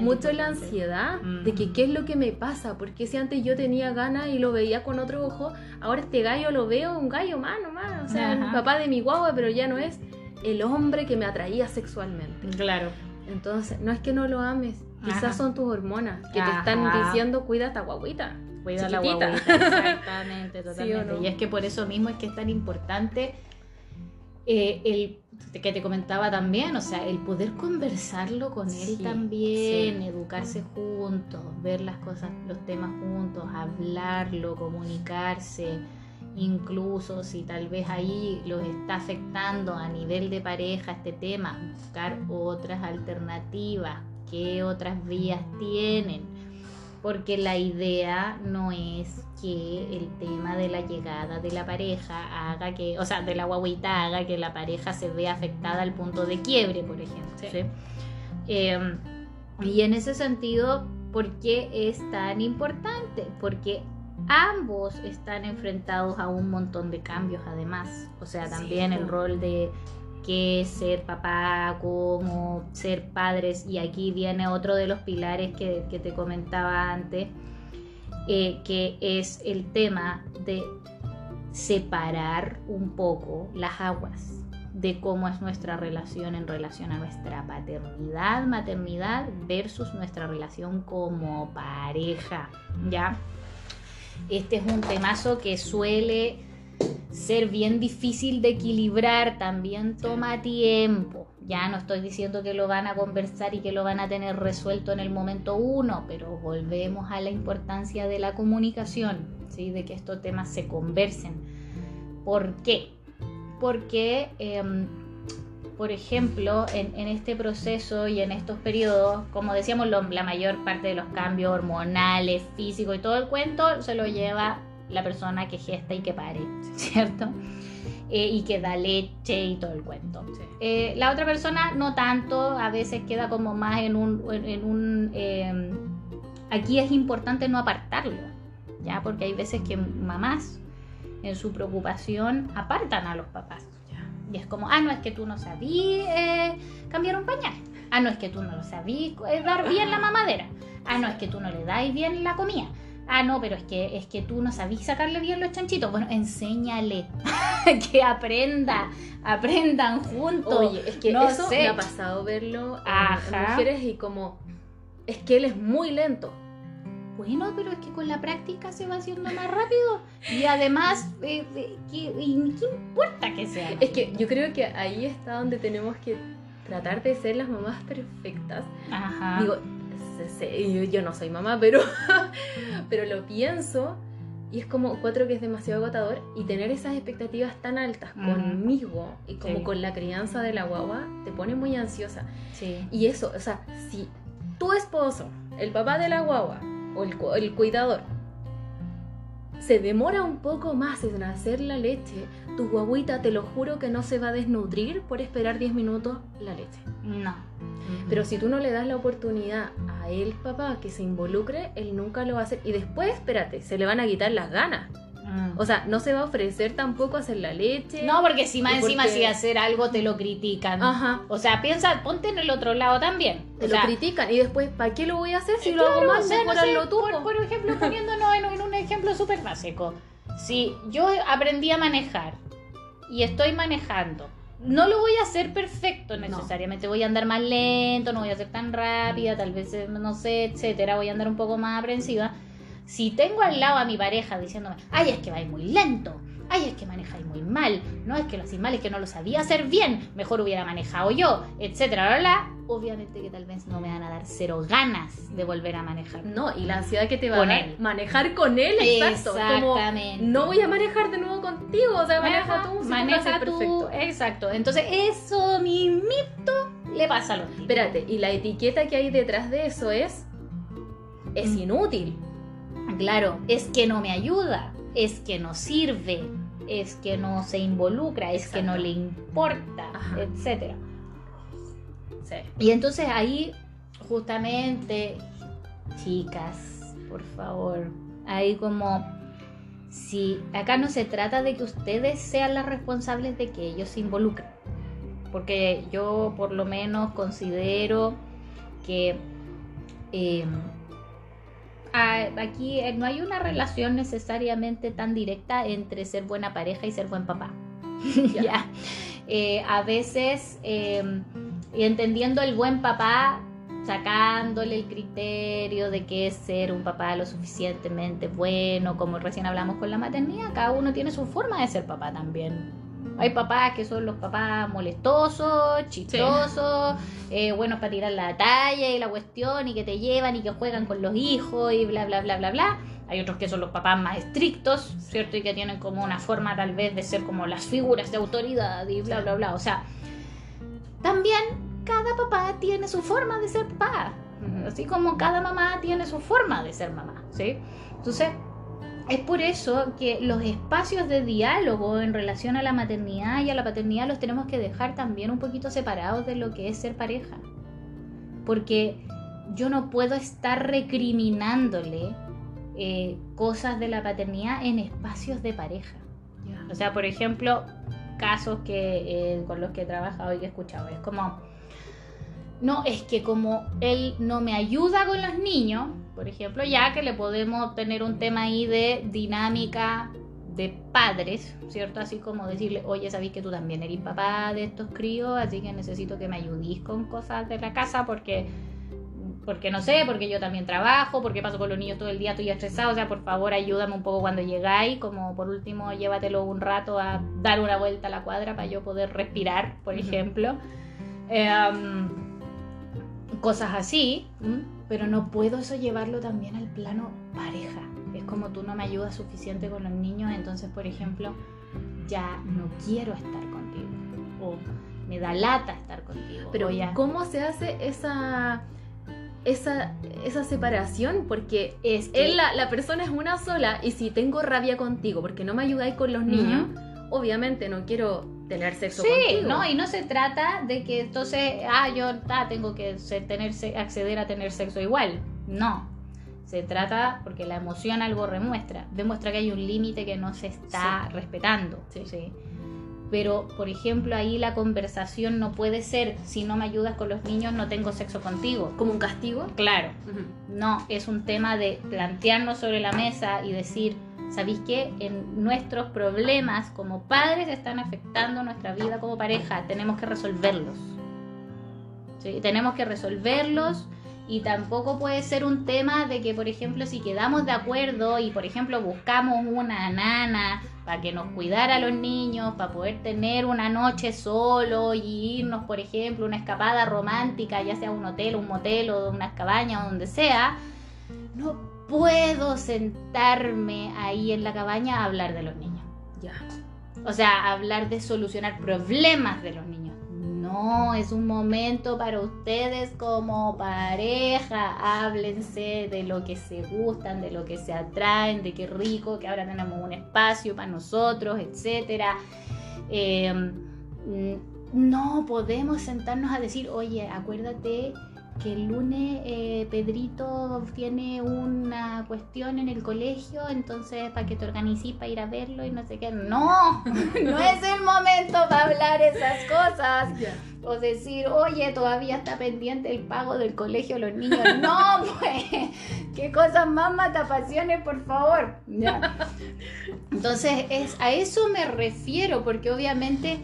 mucho la ansiedad de que qué es lo que me pasa, porque si antes yo tenía ganas y lo veía con otro ojo, ahora este gallo lo veo un gallo más nomás, o sea, el papá de mi guagua, pero ya no es el hombre que me atraía sexualmente. Claro. Entonces, no es que no lo ames, quizás son tus hormonas que te están diciendo cuida esta guaguita cuida la guaguita. Exactamente, totalmente. Y es que por eso mismo es que es tan importante eh, el que te comentaba también, o sea, el poder conversarlo con él también, educarse juntos, ver las cosas, los temas juntos, hablarlo, comunicarse, incluso si tal vez ahí los está afectando a nivel de pareja este tema, buscar otras alternativas, qué otras vías tienen porque la idea no es que el tema de la llegada de la pareja haga que, o sea, de la guaguita haga que la pareja se vea afectada al punto de quiebre, por ejemplo. Em, y en ese sentido, ¿por qué es tan importante? Porque ambos están enfrentados a un montón de cambios además. O sea, también el rol de qué ser papá, cómo ser padres. Y aquí viene otro de los pilares que, te comentaba antes, eh, que es el tema de separar un poco las aguas de cómo es nuestra relación en relación a nuestra paternidad, maternidad versus nuestra relación como pareja, ¿ya? Este es un temazo que suele ser bien difícil de equilibrar, también toma tiempo. Ya no estoy diciendo que lo van a conversar y que lo van a tener resuelto en el momento uno, pero volvemos a la importancia de la comunicación, ¿sí? de que estos temas se conversen. ¿Por qué? Porque, em, por ejemplo, en, este proceso y en estos periodos, como decíamos, la mayor parte de los cambios hormonales, físicos y todo el cuento se lo lleva la persona que gesta y que pare, ¿cierto? eh, y que da leche y todo el cuento. Sí. Eh, la otra persona no tanto, a veces queda como más en un... En, en un eh, aquí es importante no apartarlo, ¿ya? Porque hay veces que mamás en su preocupación apartan a los papás. Y es como, ah, no es que tú no sabías eh, cambiar un pañal. Ah, no es que tú no lo sabías dar bien la mamadera. Ah, no es que tú no le dais bien la comida. Ah, no, pero es que es que tú no sabías sacarle bien los chanchitos. Bueno, enséñale que aprenda, aprendan juntos. Oye, es que No eso sé. me ha pasado verlo en- en, mujeres y como es que él es muy lento. Bueno, pero es que con la práctica se va haciendo más rápido. Y además, eh, eh, ¿qué, importa que sea? Es que yo creo que ahí está donde tenemos que tratar de ser las mamás perfectas. Ajá. Digo, yo, no soy mamá, pero, pero lo pienso y es como cuatro que es demasiado agotador y tener esas expectativas tan altas conmigo y como Sí. con la crianza de la guagua te pone muy ansiosa. sí. Y eso, o sea, si tu esposo, el papá de la guagua o el, el cuidador, se demora un poco más en hacer la leche, tu guaguita te lo juro que no se va a desnutrir por esperar 10 minutos la leche. No. Pero si tú no le das la oportunidad a él, papá, que se involucre, él nunca lo va a hacer. Y después, espérate, se le van a quitar las ganas. O sea, no se va a ofrecer tampoco hacer la leche. No, porque si más encima porque- si hacer algo te lo critican. Ajá. O sea, piensa, ponte en el otro lado también. Te O lo sea, critican. Y después, ¿para qué lo voy a hacer si lo hago mal? o sea, no sé, tú. por, po. por ejemplo, poniéndonos en, en un ejemplo súper básico. Si yo aprendí a manejar y estoy manejando, no lo voy a hacer perfecto necesariamente. Voy a andar más lento, no voy a ser tan rápida, tal vez, eh, no sé, etcétera. Voy a andar un poco más aprensiva. Si tengo al lado a mi pareja diciéndome, ay, es que vais muy lento, ay, es que manejáis muy mal, no es que lo hacéis mal, es que no lo sabía hacer bien, mejor hubiera manejado yo, etcétera, bla, bla, obviamente que tal vez no me van a dar cero ganas de volver a manejar. No, y la ansiedad que te va Con a dar él. manejar con él, exacto. Como, Exactamente. no voy a manejar de nuevo contigo, o sea, maneja Ajá, tú, si maneja tú, perfecto. exacto. Entonces, eso mismito le pasa a los tipos. Espérate, y la etiqueta que hay detrás de eso es es Mm. inútil. Claro, es que no me ayuda, es que no sirve, es que no se involucra, es que no le importa, Ajá. etcétera. Sí. Y entonces ahí, justamente, chicas, por favor, ahí como si acá no se trata de que ustedes sean las responsables de que ellos se involucren. Porque yo por lo menos considero que eh, a- aquí eh, no hay una relación necesariamente tan directa entre ser buena pareja y ser buen papá. Ya. Eh, a veces, eh, y entendiendo el buen papá, sacándole el criterio de que es ser un papá lo suficientemente bueno, como recién hablamos con la maternidad, cada uno tiene su forma de ser papá también. Hay papás que son los papás molestosos, chistosos, eh, buenos para tirar la talla y la cuestión y que te llevan y que juegan con los hijos y bla, bla, bla, bla, bla. Hay otros que son los papás más estrictos, ¿cierto? Y que tienen como una forma tal vez de ser como las figuras de autoridad y bla, bla, bla. O sea, también cada papá tiene su forma de ser papá. Así como cada mamá tiene su forma de ser mamá, ¿sí? Entonces, es por eso que los espacios de diálogo en relación a la maternidad y a la paternidad los tenemos que dejar también un poquito separados de lo que es ser pareja. Porque yo no puedo estar recriminándole eh, cosas de la paternidad en espacios de pareja. O sea, por ejemplo, casos que eh, con los que he trabajado y que he escuchado, es como, no, es que como él no me ayuda con los niños, por ejemplo, ya que le podemos tener un tema ahí de dinámica de padres, ¿cierto? Así como decirle, oye, sabéis que tú también eres papá de estos críos, así que necesito que me ayudís con cosas de la casa porque porque no sé, porque yo también trabajo, porque paso con los niños todo el día, estoy estresado, o sea, por favor ayúdame un poco cuando llegáis, como por último llévatelo un rato a dar una vuelta a la cuadra para yo poder respirar, por ejemplo. Em, cosas así, ¿m? pero no puedo eso llevarlo también al plano pareja. Es como tú no me ayudas suficiente con los niños, entonces, por ejemplo, ya no quiero estar contigo. O me da lata estar contigo. Pero ya... ¿cómo se hace esa esa, esa separación? Porque es que- él, la, la persona es una sola y si tengo rabia contigo porque no me ayudáis con los niños, obviamente no quiero tener sexo Sí, contigo. no, y no se trata de que entonces, ah, yo ah, tengo que ser- tener, se- acceder a tener sexo igual. No. Se trata porque la emoción algo remuestra, demuestra que hay un límite que no se está respetando. Sí. ¿sí? Pero, por ejemplo, ahí la conversación no puede ser, si no me ayudas con los niños, no tengo sexo contigo. Como un castigo. Claro, no, es un tema de plantearnos sobre la mesa y decir, ¿sabéis qué? En nuestros problemas como padres están afectando nuestra vida como pareja, tenemos que resolverlos. ¿Sí? Tenemos que resolverlos y tampoco puede ser un tema de que, por ejemplo, si quedamos de acuerdo y, por ejemplo, buscamos una nana para que nos cuidara a los niños, para poder tener una noche solo y irnos, por ejemplo, una escapada romántica, ya sea un hotel, un motel o una cabaña o donde sea, no puedo sentarme ahí en la cabaña a hablar de los niños. Ya. O sea, hablar de solucionar problemas de los niños. No, es un momento para ustedes como pareja. Háblense de lo que se gustan, de lo que se atraen, de qué rico, que ahora tenemos un espacio para nosotros, etcétera. Eh, mm, no podemos sentarnos a decir, oye, acuérdate que el lunes eh, Pedrito tiene una cuestión en el colegio, entonces para que te organices para ir a verlo y no sé qué. No, no es el momento para hablar esas cosas. O decir, oye, todavía está pendiente el pago del colegio de los niños. No, pues, qué cosas más matapasiones, por favor. Entonces, es, a eso me refiero, porque obviamente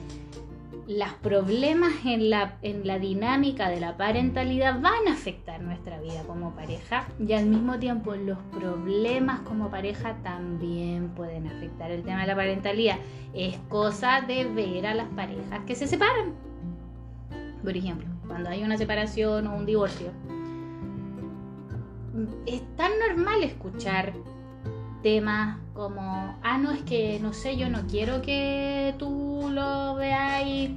los problemas en la, en la dinámica de la parentalidad van a afectar nuestra vida como pareja y al mismo tiempo los problemas como pareja también pueden afectar el tema de la parentalidad. Es cosa de ver a las parejas que se separan. Por ejemplo, cuando hay una separación o un divorcio, es tan normal escuchar temas como, ah, no, es que, no sé, yo no quiero que tú lo veáis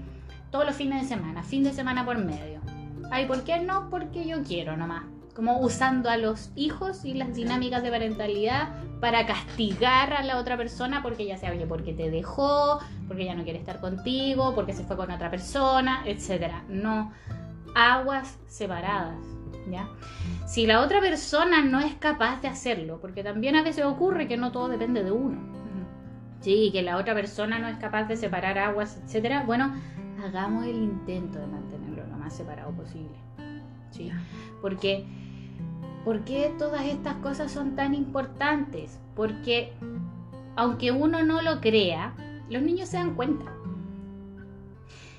todos los fines de semana, fin de semana por medio. Ay, ¿por qué no? Porque yo quiero nomás. Como usando a los hijos y las dinámicas de parentalidad para castigar a la otra persona porque ya sea, oye, porque te dejó, porque ya no quiere estar contigo, porque se fue con otra persona, etcétera. No, aguas separadas, ¿ya? Si la otra persona no es capaz de hacerlo, porque también a veces ocurre que no todo depende de uno. Sí, que la otra persona no es capaz de separar aguas, etcétera. Bueno, hagamos el intento de mantenerlo lo más separado posible. Sí, porque ¿por qué todas estas cosas son tan importantes? Porque aunque uno no lo crea, los niños se dan cuenta.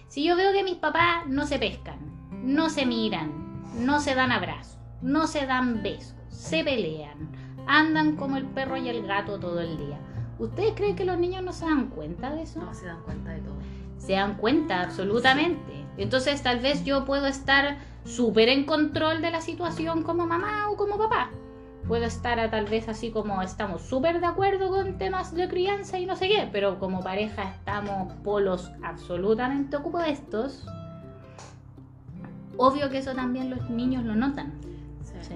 Si yo veo que mis papás no se pescan, no se miran, no se dan abrazos, no se dan besos, se pelean, andan como el perro y el gato todo el día. ¿Ustedes creen que los niños no se dan cuenta de eso? No se dan cuenta de todo. Se dan cuenta, absolutamente. Entonces tal vez yo puedo estar súper en control de la situación como mamá o como papá. Puedo estar a, tal vez así como estamos súper de acuerdo con temas de crianza y no sé qué, pero como pareja estamos polos absolutamente opuestos. Obvio que eso también los niños lo notan. Sí.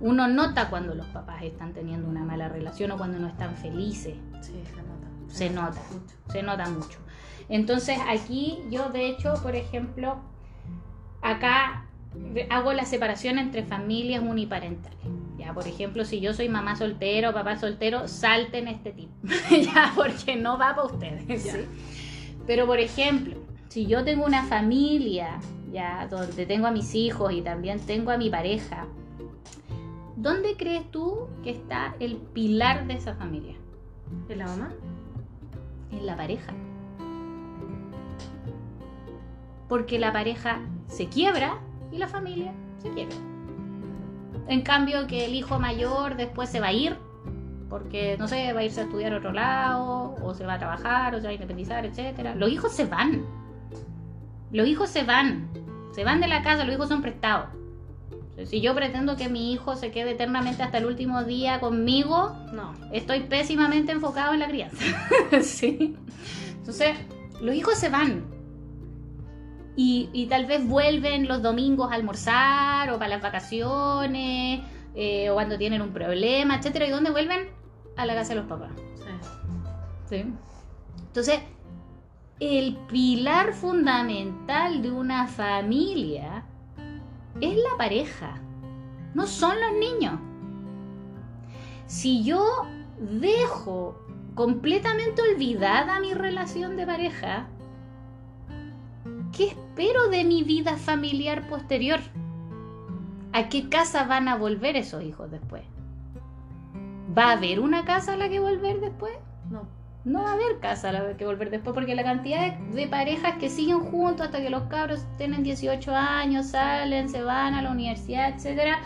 Uno nota cuando los papás están teniendo una mala relación o cuando no están felices. Sí, se nota. Se nota. Mucho. Se nota mucho. Entonces aquí yo de hecho, por ejemplo, acá hago la separación entre familias uniparentales. Ya, por ejemplo, si yo soy mamá soltero o papá soltero, salten este tip. ya, porque no va para ustedes. ¿sí? Pero por ejemplo, si yo tengo una familia, ya, donde tengo a mis hijos y también tengo a mi pareja, ¿dónde crees tú que está el pilar de esa familia? ¿Es la mamá? En la pareja. Porque la pareja se quiebra y la familia se quiebra. En cambio que el hijo mayor después se va a ir, porque no sé, va a irse a estudiar a otro lado, o se va a trabajar, o se va a independizar, etcétera. Los hijos se van. Los hijos se van. Se van de la casa, los hijos son prestados. Si yo pretendo que mi hijo se quede eternamente hasta el último día conmigo, No. estoy pésimamente enfocado en la crianza. sí. Entonces, los hijos se van. Y, y tal vez vuelven los domingos a almorzar o para las vacaciones eh, o cuando tienen un problema, etcétera. ¿Y dónde vuelven? A la casa de los papás. Sí. Sí. Entonces, el pilar fundamental de una familia es la pareja, no son los niños. Si yo dejo completamente olvidada mi relación de pareja, ¿qué espero de mi vida familiar posterior? ¿A qué casa van a volver esos hijos después? ¿Va a haber una casa a la que volver después? No. No va a haber casa a la que volver después, porque la cantidad de, de parejas que siguen juntos hasta que los cabros tienen 18 años, salen, se van a la universidad, etcétera,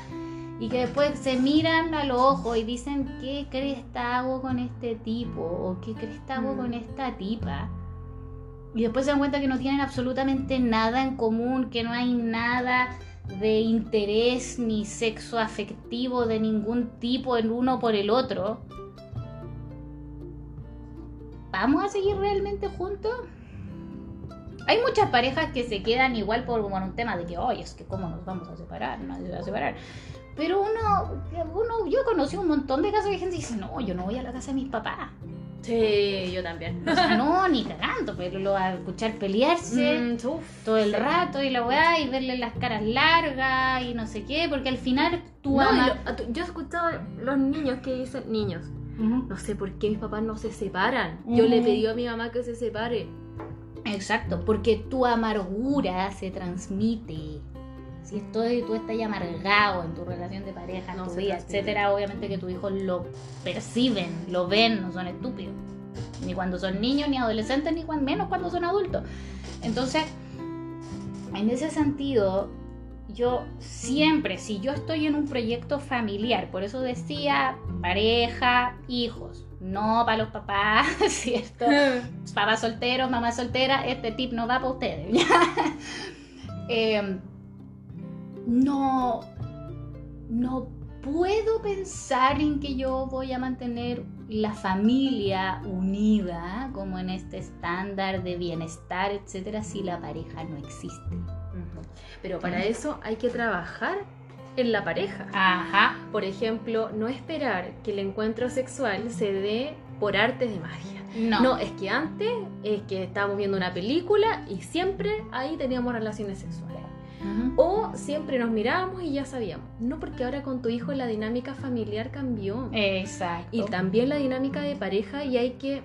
y que después se miran a los ojos y dicen, ¿qué cresta hago con este tipo? ¿O qué cresta hago Mm. con esta tipa? Y después se dan cuenta que no tienen absolutamente nada en común, que no hay nada de interés ni sexo afectivo de ningún tipo en uno por el otro. ¿Vamos a seguir realmente juntos? Hay muchas parejas que se quedan igual por, por un tema de que, oye, es que cómo nos vamos a separar, nadie se va a separar. Pero uno, uno, yo conocí un montón de casos de gente que dice, no, yo no voy a la casa de mis papás. Sí, yo también. O sea, no, ni cagando, pero lo va a escuchar pelearse Mm, uf, todo el sí. rato y la weá y verle las caras largas y no sé qué, porque al final tú No, amas. lo- yo he escuchado los niños que dicen, niños, No sé por qué mis papás no se separan. Yo le Ujú. pedí a mi mamá que se separe. Exacto, porque tu amargura se transmite. Si estoy, tú estás amargado en tu relación de pareja, en No tu vida, transmite. etcétera, obviamente que tus hijos lo perciben, lo ven, no son estúpidos. Ni cuando son niños, ni adolescentes, ni cuando, menos cuando son adultos. Entonces, en ese sentido, yo siempre, si yo estoy en un proyecto familiar, por eso decía pareja, hijos, no para los papás, ¿cierto? papás solteros, mamá soltera, este tip no va para ustedes. Eh, no, no puedo pensar en que yo voy a mantener la familia unida, como en este estándar de bienestar, etcétera, si la pareja no existe. Pero para eso hay que trabajar en la pareja. Ajá. Por ejemplo, no esperar que el encuentro sexual se dé por artes de magia. No. No, es que antes es que estábamos viendo una película y siempre ahí teníamos relaciones sexuales. Ujú. O siempre nos mirábamos y ya sabíamos. No porque ahora con tu hijo la dinámica familiar cambió. Exacto. Y también la dinámica de pareja y hay que,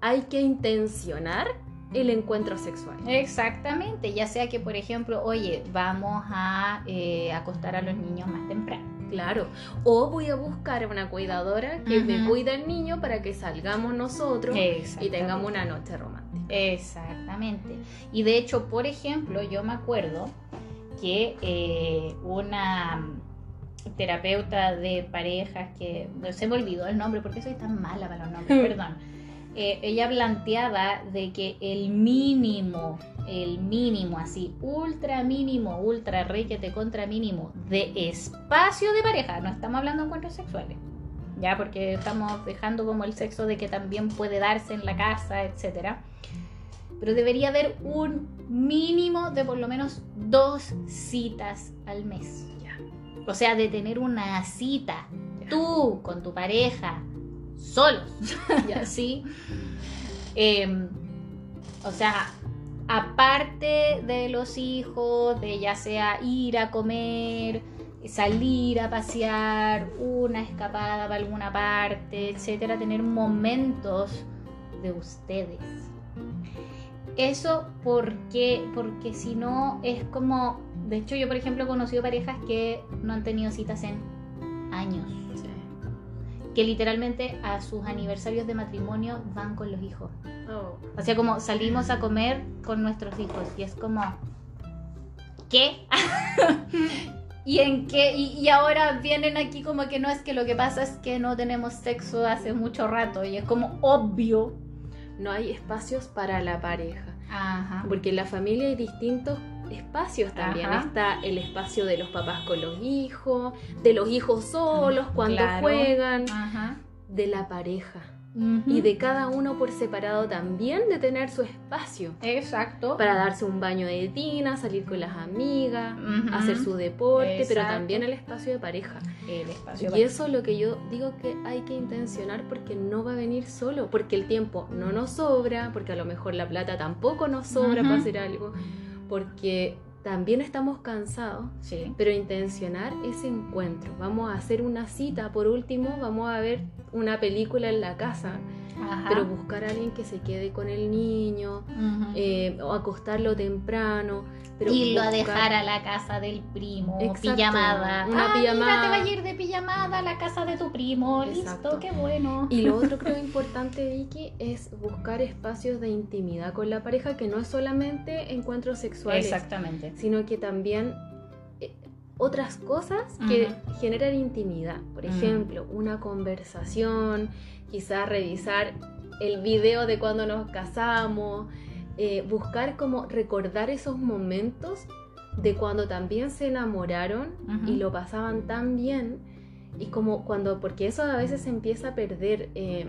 hay que intencionar el encuentro sexual. Exactamente, ya sea que, por ejemplo, oye, vamos a eh, acostar a los niños más temprano. Claro. O voy a buscar una cuidadora que me Ujú. cuide al niño para que salgamos nosotros y tengamos una noche romántica. Exactamente. Y de hecho, por ejemplo, yo me acuerdo que eh, una terapeuta de parejas que se me olvidó el nombre porque soy tan mala para los nombres, perdón. Eh, ella planteaba de que el mínimo, el mínimo así, ultra mínimo, ultra requete contra mínimo de espacio de pareja, no estamos hablando de encuentros sexuales, ya porque estamos dejando como el sexo de que también puede darse en la casa, etcétera. Pero debería haber un mínimo de por lo menos dos citas al mes. O sea, de tener una cita, tú con tu pareja, solos, Ya. ¿sí? Em, o sea, aparte de los hijos, de ya sea ir a comer, salir a pasear, una escapada para alguna parte, etcétera, tener momentos de ustedes. Eso porque, porque si no es como, de hecho yo por ejemplo he conocido parejas que no han tenido citas en años. Que literalmente a sus aniversarios de matrimonio van con los hijos. Oh. O sea, como salimos a comer con nuestros hijos y es como, ¿qué? ¿Y en qué? Y, y ahora vienen aquí como que no es que lo que pasa es que no tenemos sexo hace mucho rato y es como obvio. No hay espacios para la pareja. Ajá. Porque en la familia hay distintos espacios también. Ajá. Está el espacio de los papás con los hijos, de los hijos solos cuando Claro. juegan, Ajá. de la pareja. y de cada uno por separado también de tener su espacio. Exacto. Para darse un baño de tina, salir con las amigas, hacer su deporte, pero también el espacio de pareja. El espacio y eso es lo que yo digo que hay que intencionar porque no va a venir solo, porque el tiempo no nos sobra, porque a lo mejor la plata tampoco nos sobra para hacer algo, porque también estamos cansados, sí. pero intencionar ese encuentro. Vamos a hacer una cita, por último, vamos a ver una película en la casa, pero buscar a alguien que se quede con el niño eh, o acostarlo temprano. Pero Irlo a dejar a la casa del primo, pijamada. Una pijamada. te va a ir de pijamada a la casa de tu primo. Listo, qué bueno. Y lo otro creo importante, Vicky, es buscar espacios de intimidad con la pareja que no es solamente encuentros sexuales. Exactamente. Sino que también eh, otras cosas que generan intimidad. Por ejemplo, una conversación, quizás revisar el video de cuando nos casamos, eh, buscar como recordar esos momentos de cuando también se enamoraron y lo pasaban tan bien. Y como cuando, porque eso a veces se empieza a perder, em,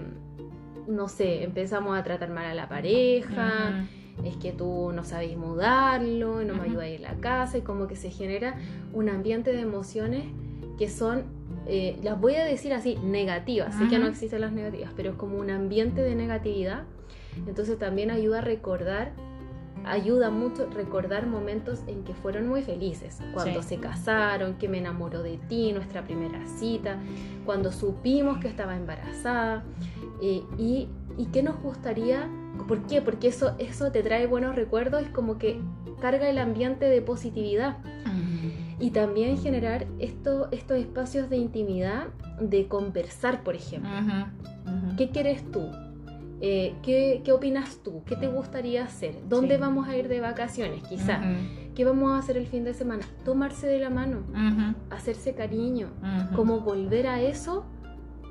no sé, empezamos a tratar mal a la pareja, es que tú no sabes mudarlo, no me ayudas a ir a la casa y como que se genera un ambiente de emociones que son, eh, las voy a decir así, negativas, sé que no existen las negativas, pero es como un ambiente de negatividad. Entonces también ayuda a recordar, ayuda mucho recordar momentos en que fueron muy felices, cuando se casaron, que me enamoró de ti, nuestra primera cita, cuando supimos que estaba embarazada. Eh, y, y qué nos gustaría, ¿por qué? Porque eso, eso te trae buenos recuerdos, es como que carga el ambiente de positividad. Y también generar esto, estos espacios de intimidad, de conversar, por ejemplo. ¿Qué quieres tú? Eh, ¿qué, opinas tú? ¿Qué te gustaría hacer? ¿Dónde vamos a ir de vacaciones? Quizá. ¿Qué vamos a hacer el fin de semana? Tomarse de la mano, hacerse cariño, como volver a eso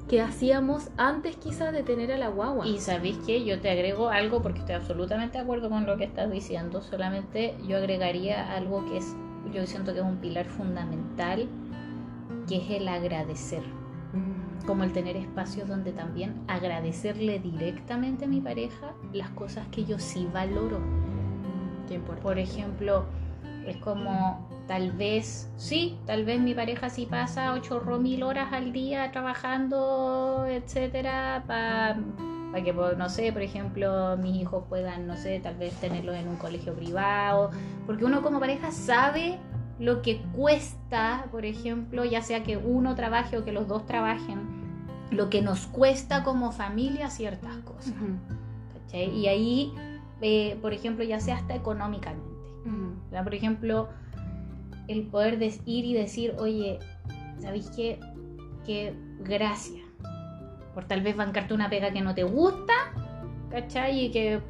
que hacíamos antes quizás de tener a la guagua. Y sabéis que yo te agrego algo porque estoy absolutamente de acuerdo con lo que estás diciendo, solamente yo agregaría algo que es, yo siento que es un pilar fundamental, que es el agradecer. Como el tener espacios donde también agradecerle directamente a mi pareja las cosas que yo sí valoro. Por ejemplo, es como tal vez, sí, tal vez mi pareja sí pasa ocho mil horas al día trabajando, etcétera, para que, no sé, por ejemplo, mis hijos puedan, no sé, tal vez tenerlos en un colegio privado, porque uno como pareja sabe lo que cuesta, por ejemplo, ya sea que uno trabaje o que los dos trabajen, lo que nos cuesta como familia ciertas cosas. Y ahí, eh, por ejemplo, ya sea hasta económicamente. Por ejemplo, el poder ir y decir, oye, ¿sabéis qué? Que gracias por tal vez bancarte una pega que no te gusta, ¿cachai? Y que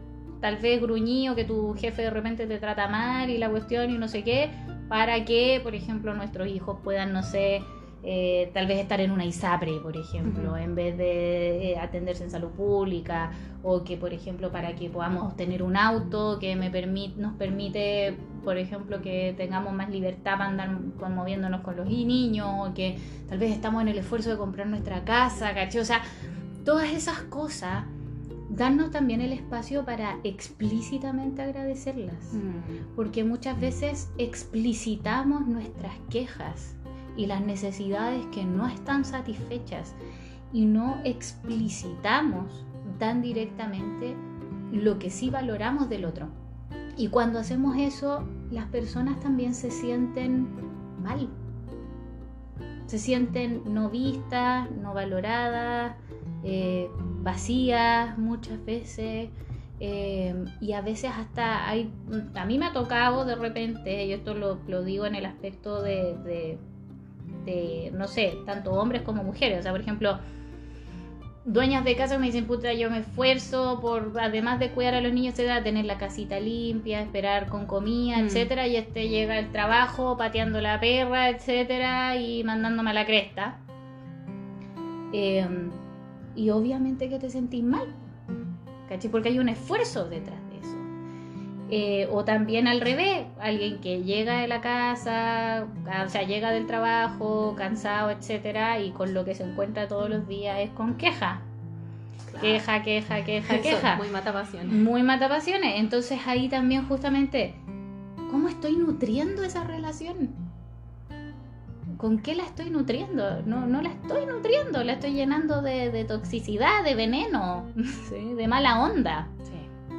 tal vez gruñío, que tu jefe de repente te trata mal y la cuestión y no sé qué, para que, por ejemplo, nuestros hijos puedan, no sé, eh, tal vez estar en una ISAPRE, por ejemplo, en vez de eh, atenderse en salud pública, o que, por ejemplo, para que podamos tener un auto que me nos permite, por ejemplo, que tengamos más libertad para andar moviéndonos con los niños, o que tal vez estamos en el esfuerzo de comprar nuestra casa, ¿caché? O sea, todas esas cosas darnos también el espacio para explícitamente agradecerlas, porque muchas veces explicitamos nuestras quejas y las necesidades que no están satisfechas y no explicitamos tan directamente lo que sí valoramos del otro. Y cuando hacemos eso, las personas también se sienten mal. Se sienten no vistas, no valoradas, eh, vacías muchas veces. Eh, y a veces hasta hay, a mí me ha tocado de repente, y esto lo digo en el aspecto de no sé, tanto hombres como mujeres. O sea, por ejemplo, dueñas de casa me dicen, puta, yo me esfuerzo por, además de cuidar a los niños, etcétera, tener la casita limpia, esperar con comida, mm. etcétera, y este llega el trabajo pateando la perra, etcétera, y mandándome a la cresta. Em, y obviamente que te sentís mal, ¿cachai? Porque hay un esfuerzo detrás eh, o también al revés, alguien que llega de la casa, o sea, llega del trabajo, cansado, etcétera, y con lo que se encuentra todos los días es con queja. Queja, queja, queja, Eso, queja. Muy mata pasiones. Muy mata pasiones. Entonces ahí también justamente, ¿cómo estoy nutriendo esa relación? ¿Con qué la estoy nutriendo? No, no la estoy nutriendo, la estoy llenando de, de toxicidad, de veneno, ¿sí? de mala onda.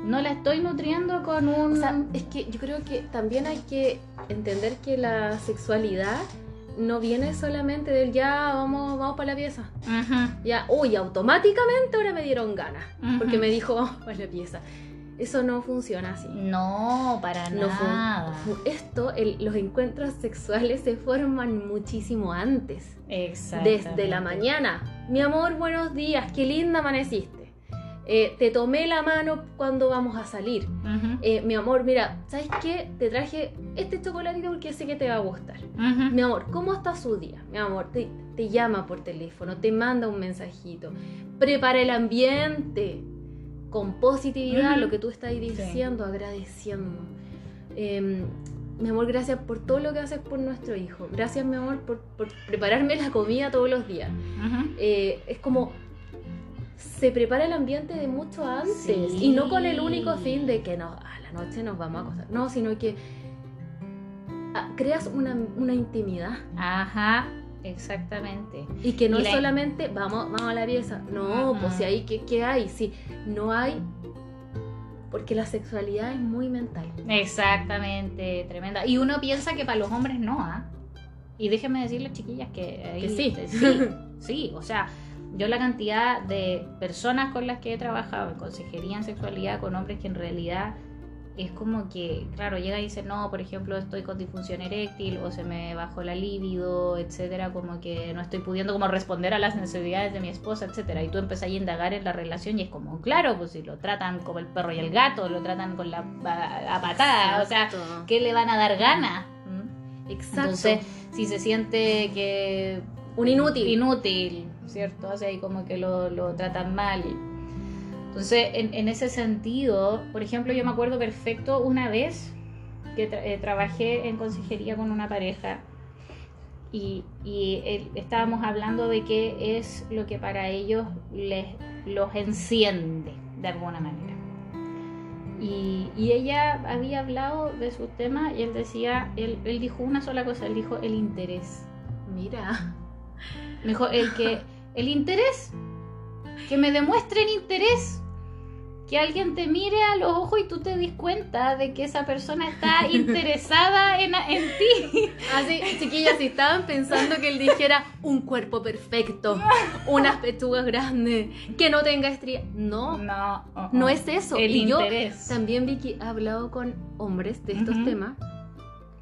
No la estoy nutriendo con un... O sea, es que yo creo que también hay que entender que la sexualidad no viene solamente del ya vamos, vamos para la pieza. Ya, uy, automáticamente ahora me dieron ganas. Porque me dijo vamos para la pieza. Eso no funciona así. No, para No nada. esto, el- los encuentros sexuales se forman muchísimo antes. Exactamente. Desde la mañana. Mi amor, buenos días, qué linda amaneciste. Eh, te tomé la mano cuando vamos a salir. Eh, mi amor, mira, ¿sabes qué? Te traje este chocolatito porque sé que te va a gustar. Mi amor, ¿cómo está su día? Mi amor, te, te llama por teléfono, te manda un mensajito, prepara el ambiente con positividad, lo que tú estás diciendo, agradeciendo. Em, mi amor, gracias por todo lo que haces por nuestro hijo. Gracias, mi amor, por, por prepararme la comida todos los días. Eh, es como se prepara el ambiente de mucho antes Sí. y no con el único fin de que no, a la noche nos vamos a acostar. No, sino que ah, creas una, una intimidad Ajá, exactamente. y que no Y es la- solamente vamos, vamos a la pieza. No, Ajá. pues si hay, ¿qué, qué hay? Si no hay, porque la sexualidad es muy mental. Exactamente, tremenda. Y uno piensa que para los hombres no, ¿ah? Y déjenme decirles, chiquillas, que, ahí- Que sí. sí, sí, o sea, yo la cantidad de personas con las que he trabajado en consejería en sexualidad con hombres que en realidad es como que, claro, llega y dice, no, por ejemplo, estoy con disfunción eréctil o se me bajó la libido, etcétera, como que no estoy pudiendo como responder a las necesidades de mi esposa, etcétera. Y tú empezás a indagar en la relación y es como, claro, pues si lo tratan como el perro y el gato, lo tratan con la a, patada, o sea. ¿qué le van a dar ganas? ¿Mm? Exacto. Entonces, si se siente que un inútil. inútil, ¿cierto? O sea, y como que lo, lo tratan mal. Entonces, en, en ese sentido, por ejemplo, yo me acuerdo perfecto una vez que tra- eh, trabajé en consejería con una pareja y, y estábamos hablando de qué es lo que para ellos les, los enciende de alguna manera. Y, y ella había hablado de su tema y él decía, él, él dijo una sola cosa, él dijo el interés. Mira. Me dijo, el que, el interés, que me demuestren interés, que alguien te mire a los ojos y tú te des cuenta de que esa persona está interesada en, en ti. Así, chiquillas, si estaban pensando que él dijera un cuerpo perfecto, unas pechugas grandes, que no tenga estrías. No, No, no es eso. el y yo interés. también vi que ha hablado con hombres de estos Ujú. temas.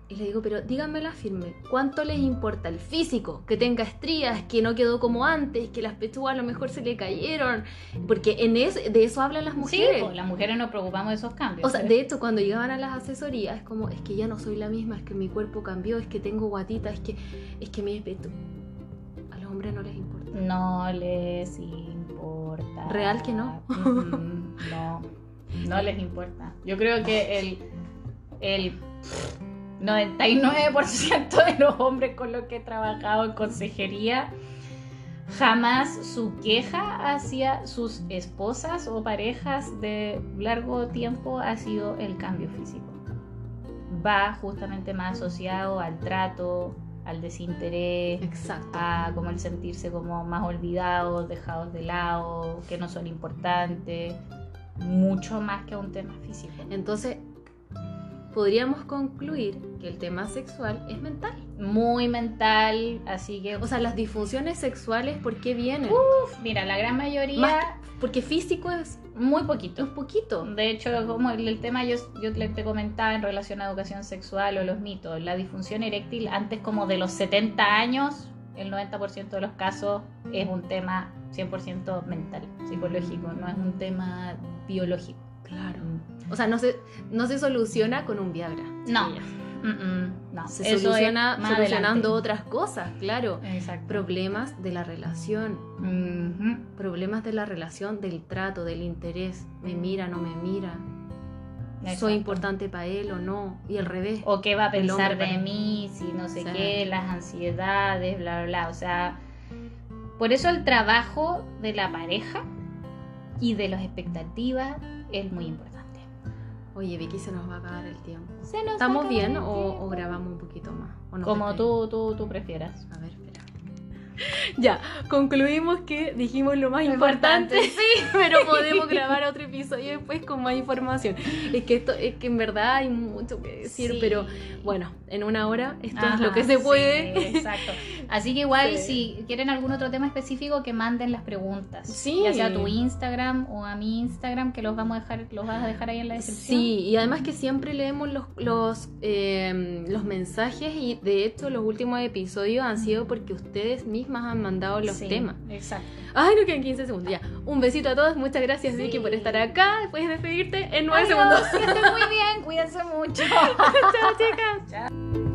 Y le digo, pero díganmela firme, ¿cuánto les importa el físico? Que tenga estrías, que no quedó como antes, que las pechugas a lo mejor se le cayeron. Porque en eso, de eso hablan las Sí, mujeres. pues, las mujeres nos preocupamos de esos cambios. O sea, pero- de hecho, cuando llegaban a las asesorías, es como, es que ya no soy la misma, es que mi cuerpo cambió, es que tengo guatita, es que, es que mi pecho. A los hombres no les importa. No les importa. Real que no. Mm, no, no les importa. Yo creo que el, el 99% de los hombres con los que he trabajado en consejería jamás su queja hacia sus esposas o parejas de largo tiempo ha sido el cambio físico. Va justamente más asociado al trato, al desinterés, Exacto. a como el sentirse como más olvidados, dejados de lado, que no son importantes, mucho más que un tema físico. Entonces, podríamos concluir que el tema sexual es mental. Muy mental, así que, O sea, las disfunciones sexuales, ¿por qué vienen? uf, mira, la gran mayoría, Más Porque físico es muy un poquito. poquito. De hecho, como el, el tema yo, yo te comentaba en relación a educación sexual o los mitos, la disfunción eréctil antes como de los 70 años, el 90% de los casos es un tema 100% mental, psicológico, no es un tema biológico. Claro. O sea, no se, no se soluciona con un Viagra. No. Mm, mm, no, Se eso soluciona solucionando adelante. otras cosas, claro. Exacto. Problemas de la relación. Ujú. Problemas de la relación, del trato, del interés. Me mira, no me mira. Exacto. Soy importante para él o no. Y al revés. O qué va a pensar de mí, si no sé Sí. qué, las ansiedades, bla, bla, bla. O sea, por eso el trabajo de la pareja y de las expectativas es muy importante. Oye, Vicky, se nos va a acabar el tiempo. Se nos ¿Estamos acaba bien el o, tiempo. o grabamos un poquito más? ¿O nos Como tú, tú, tú prefieras. A ver. Ya, concluimos que dijimos lo más importante, importante. sí, pero podemos grabar otro episodio después con más información. Es que esto, es que en verdad hay mucho que decir, Sí. pero bueno, en una hora esto es lo que se puede. sí, exacto. Así que igual Sí. si quieren algún otro tema específico que manden las preguntas. Sí. Ya sea a tu Instagram o a mi Instagram que los vamos a dejar, los vas a dejar ahí en la descripción. Sí, y además que siempre leemos los, los, eh, los mensajes y de hecho los últimos episodios han sido porque ustedes mismas han mandado los Sí, temas. Exacto. Ay, no quedan 15 segundos. Ya, un besito a todos. Muchas gracias, Sí. Vicky, por estar acá. Puedes despedirte en 9 Adiós, segundos. que estén muy bien, cuídense mucho. Chao, chicas. Chao.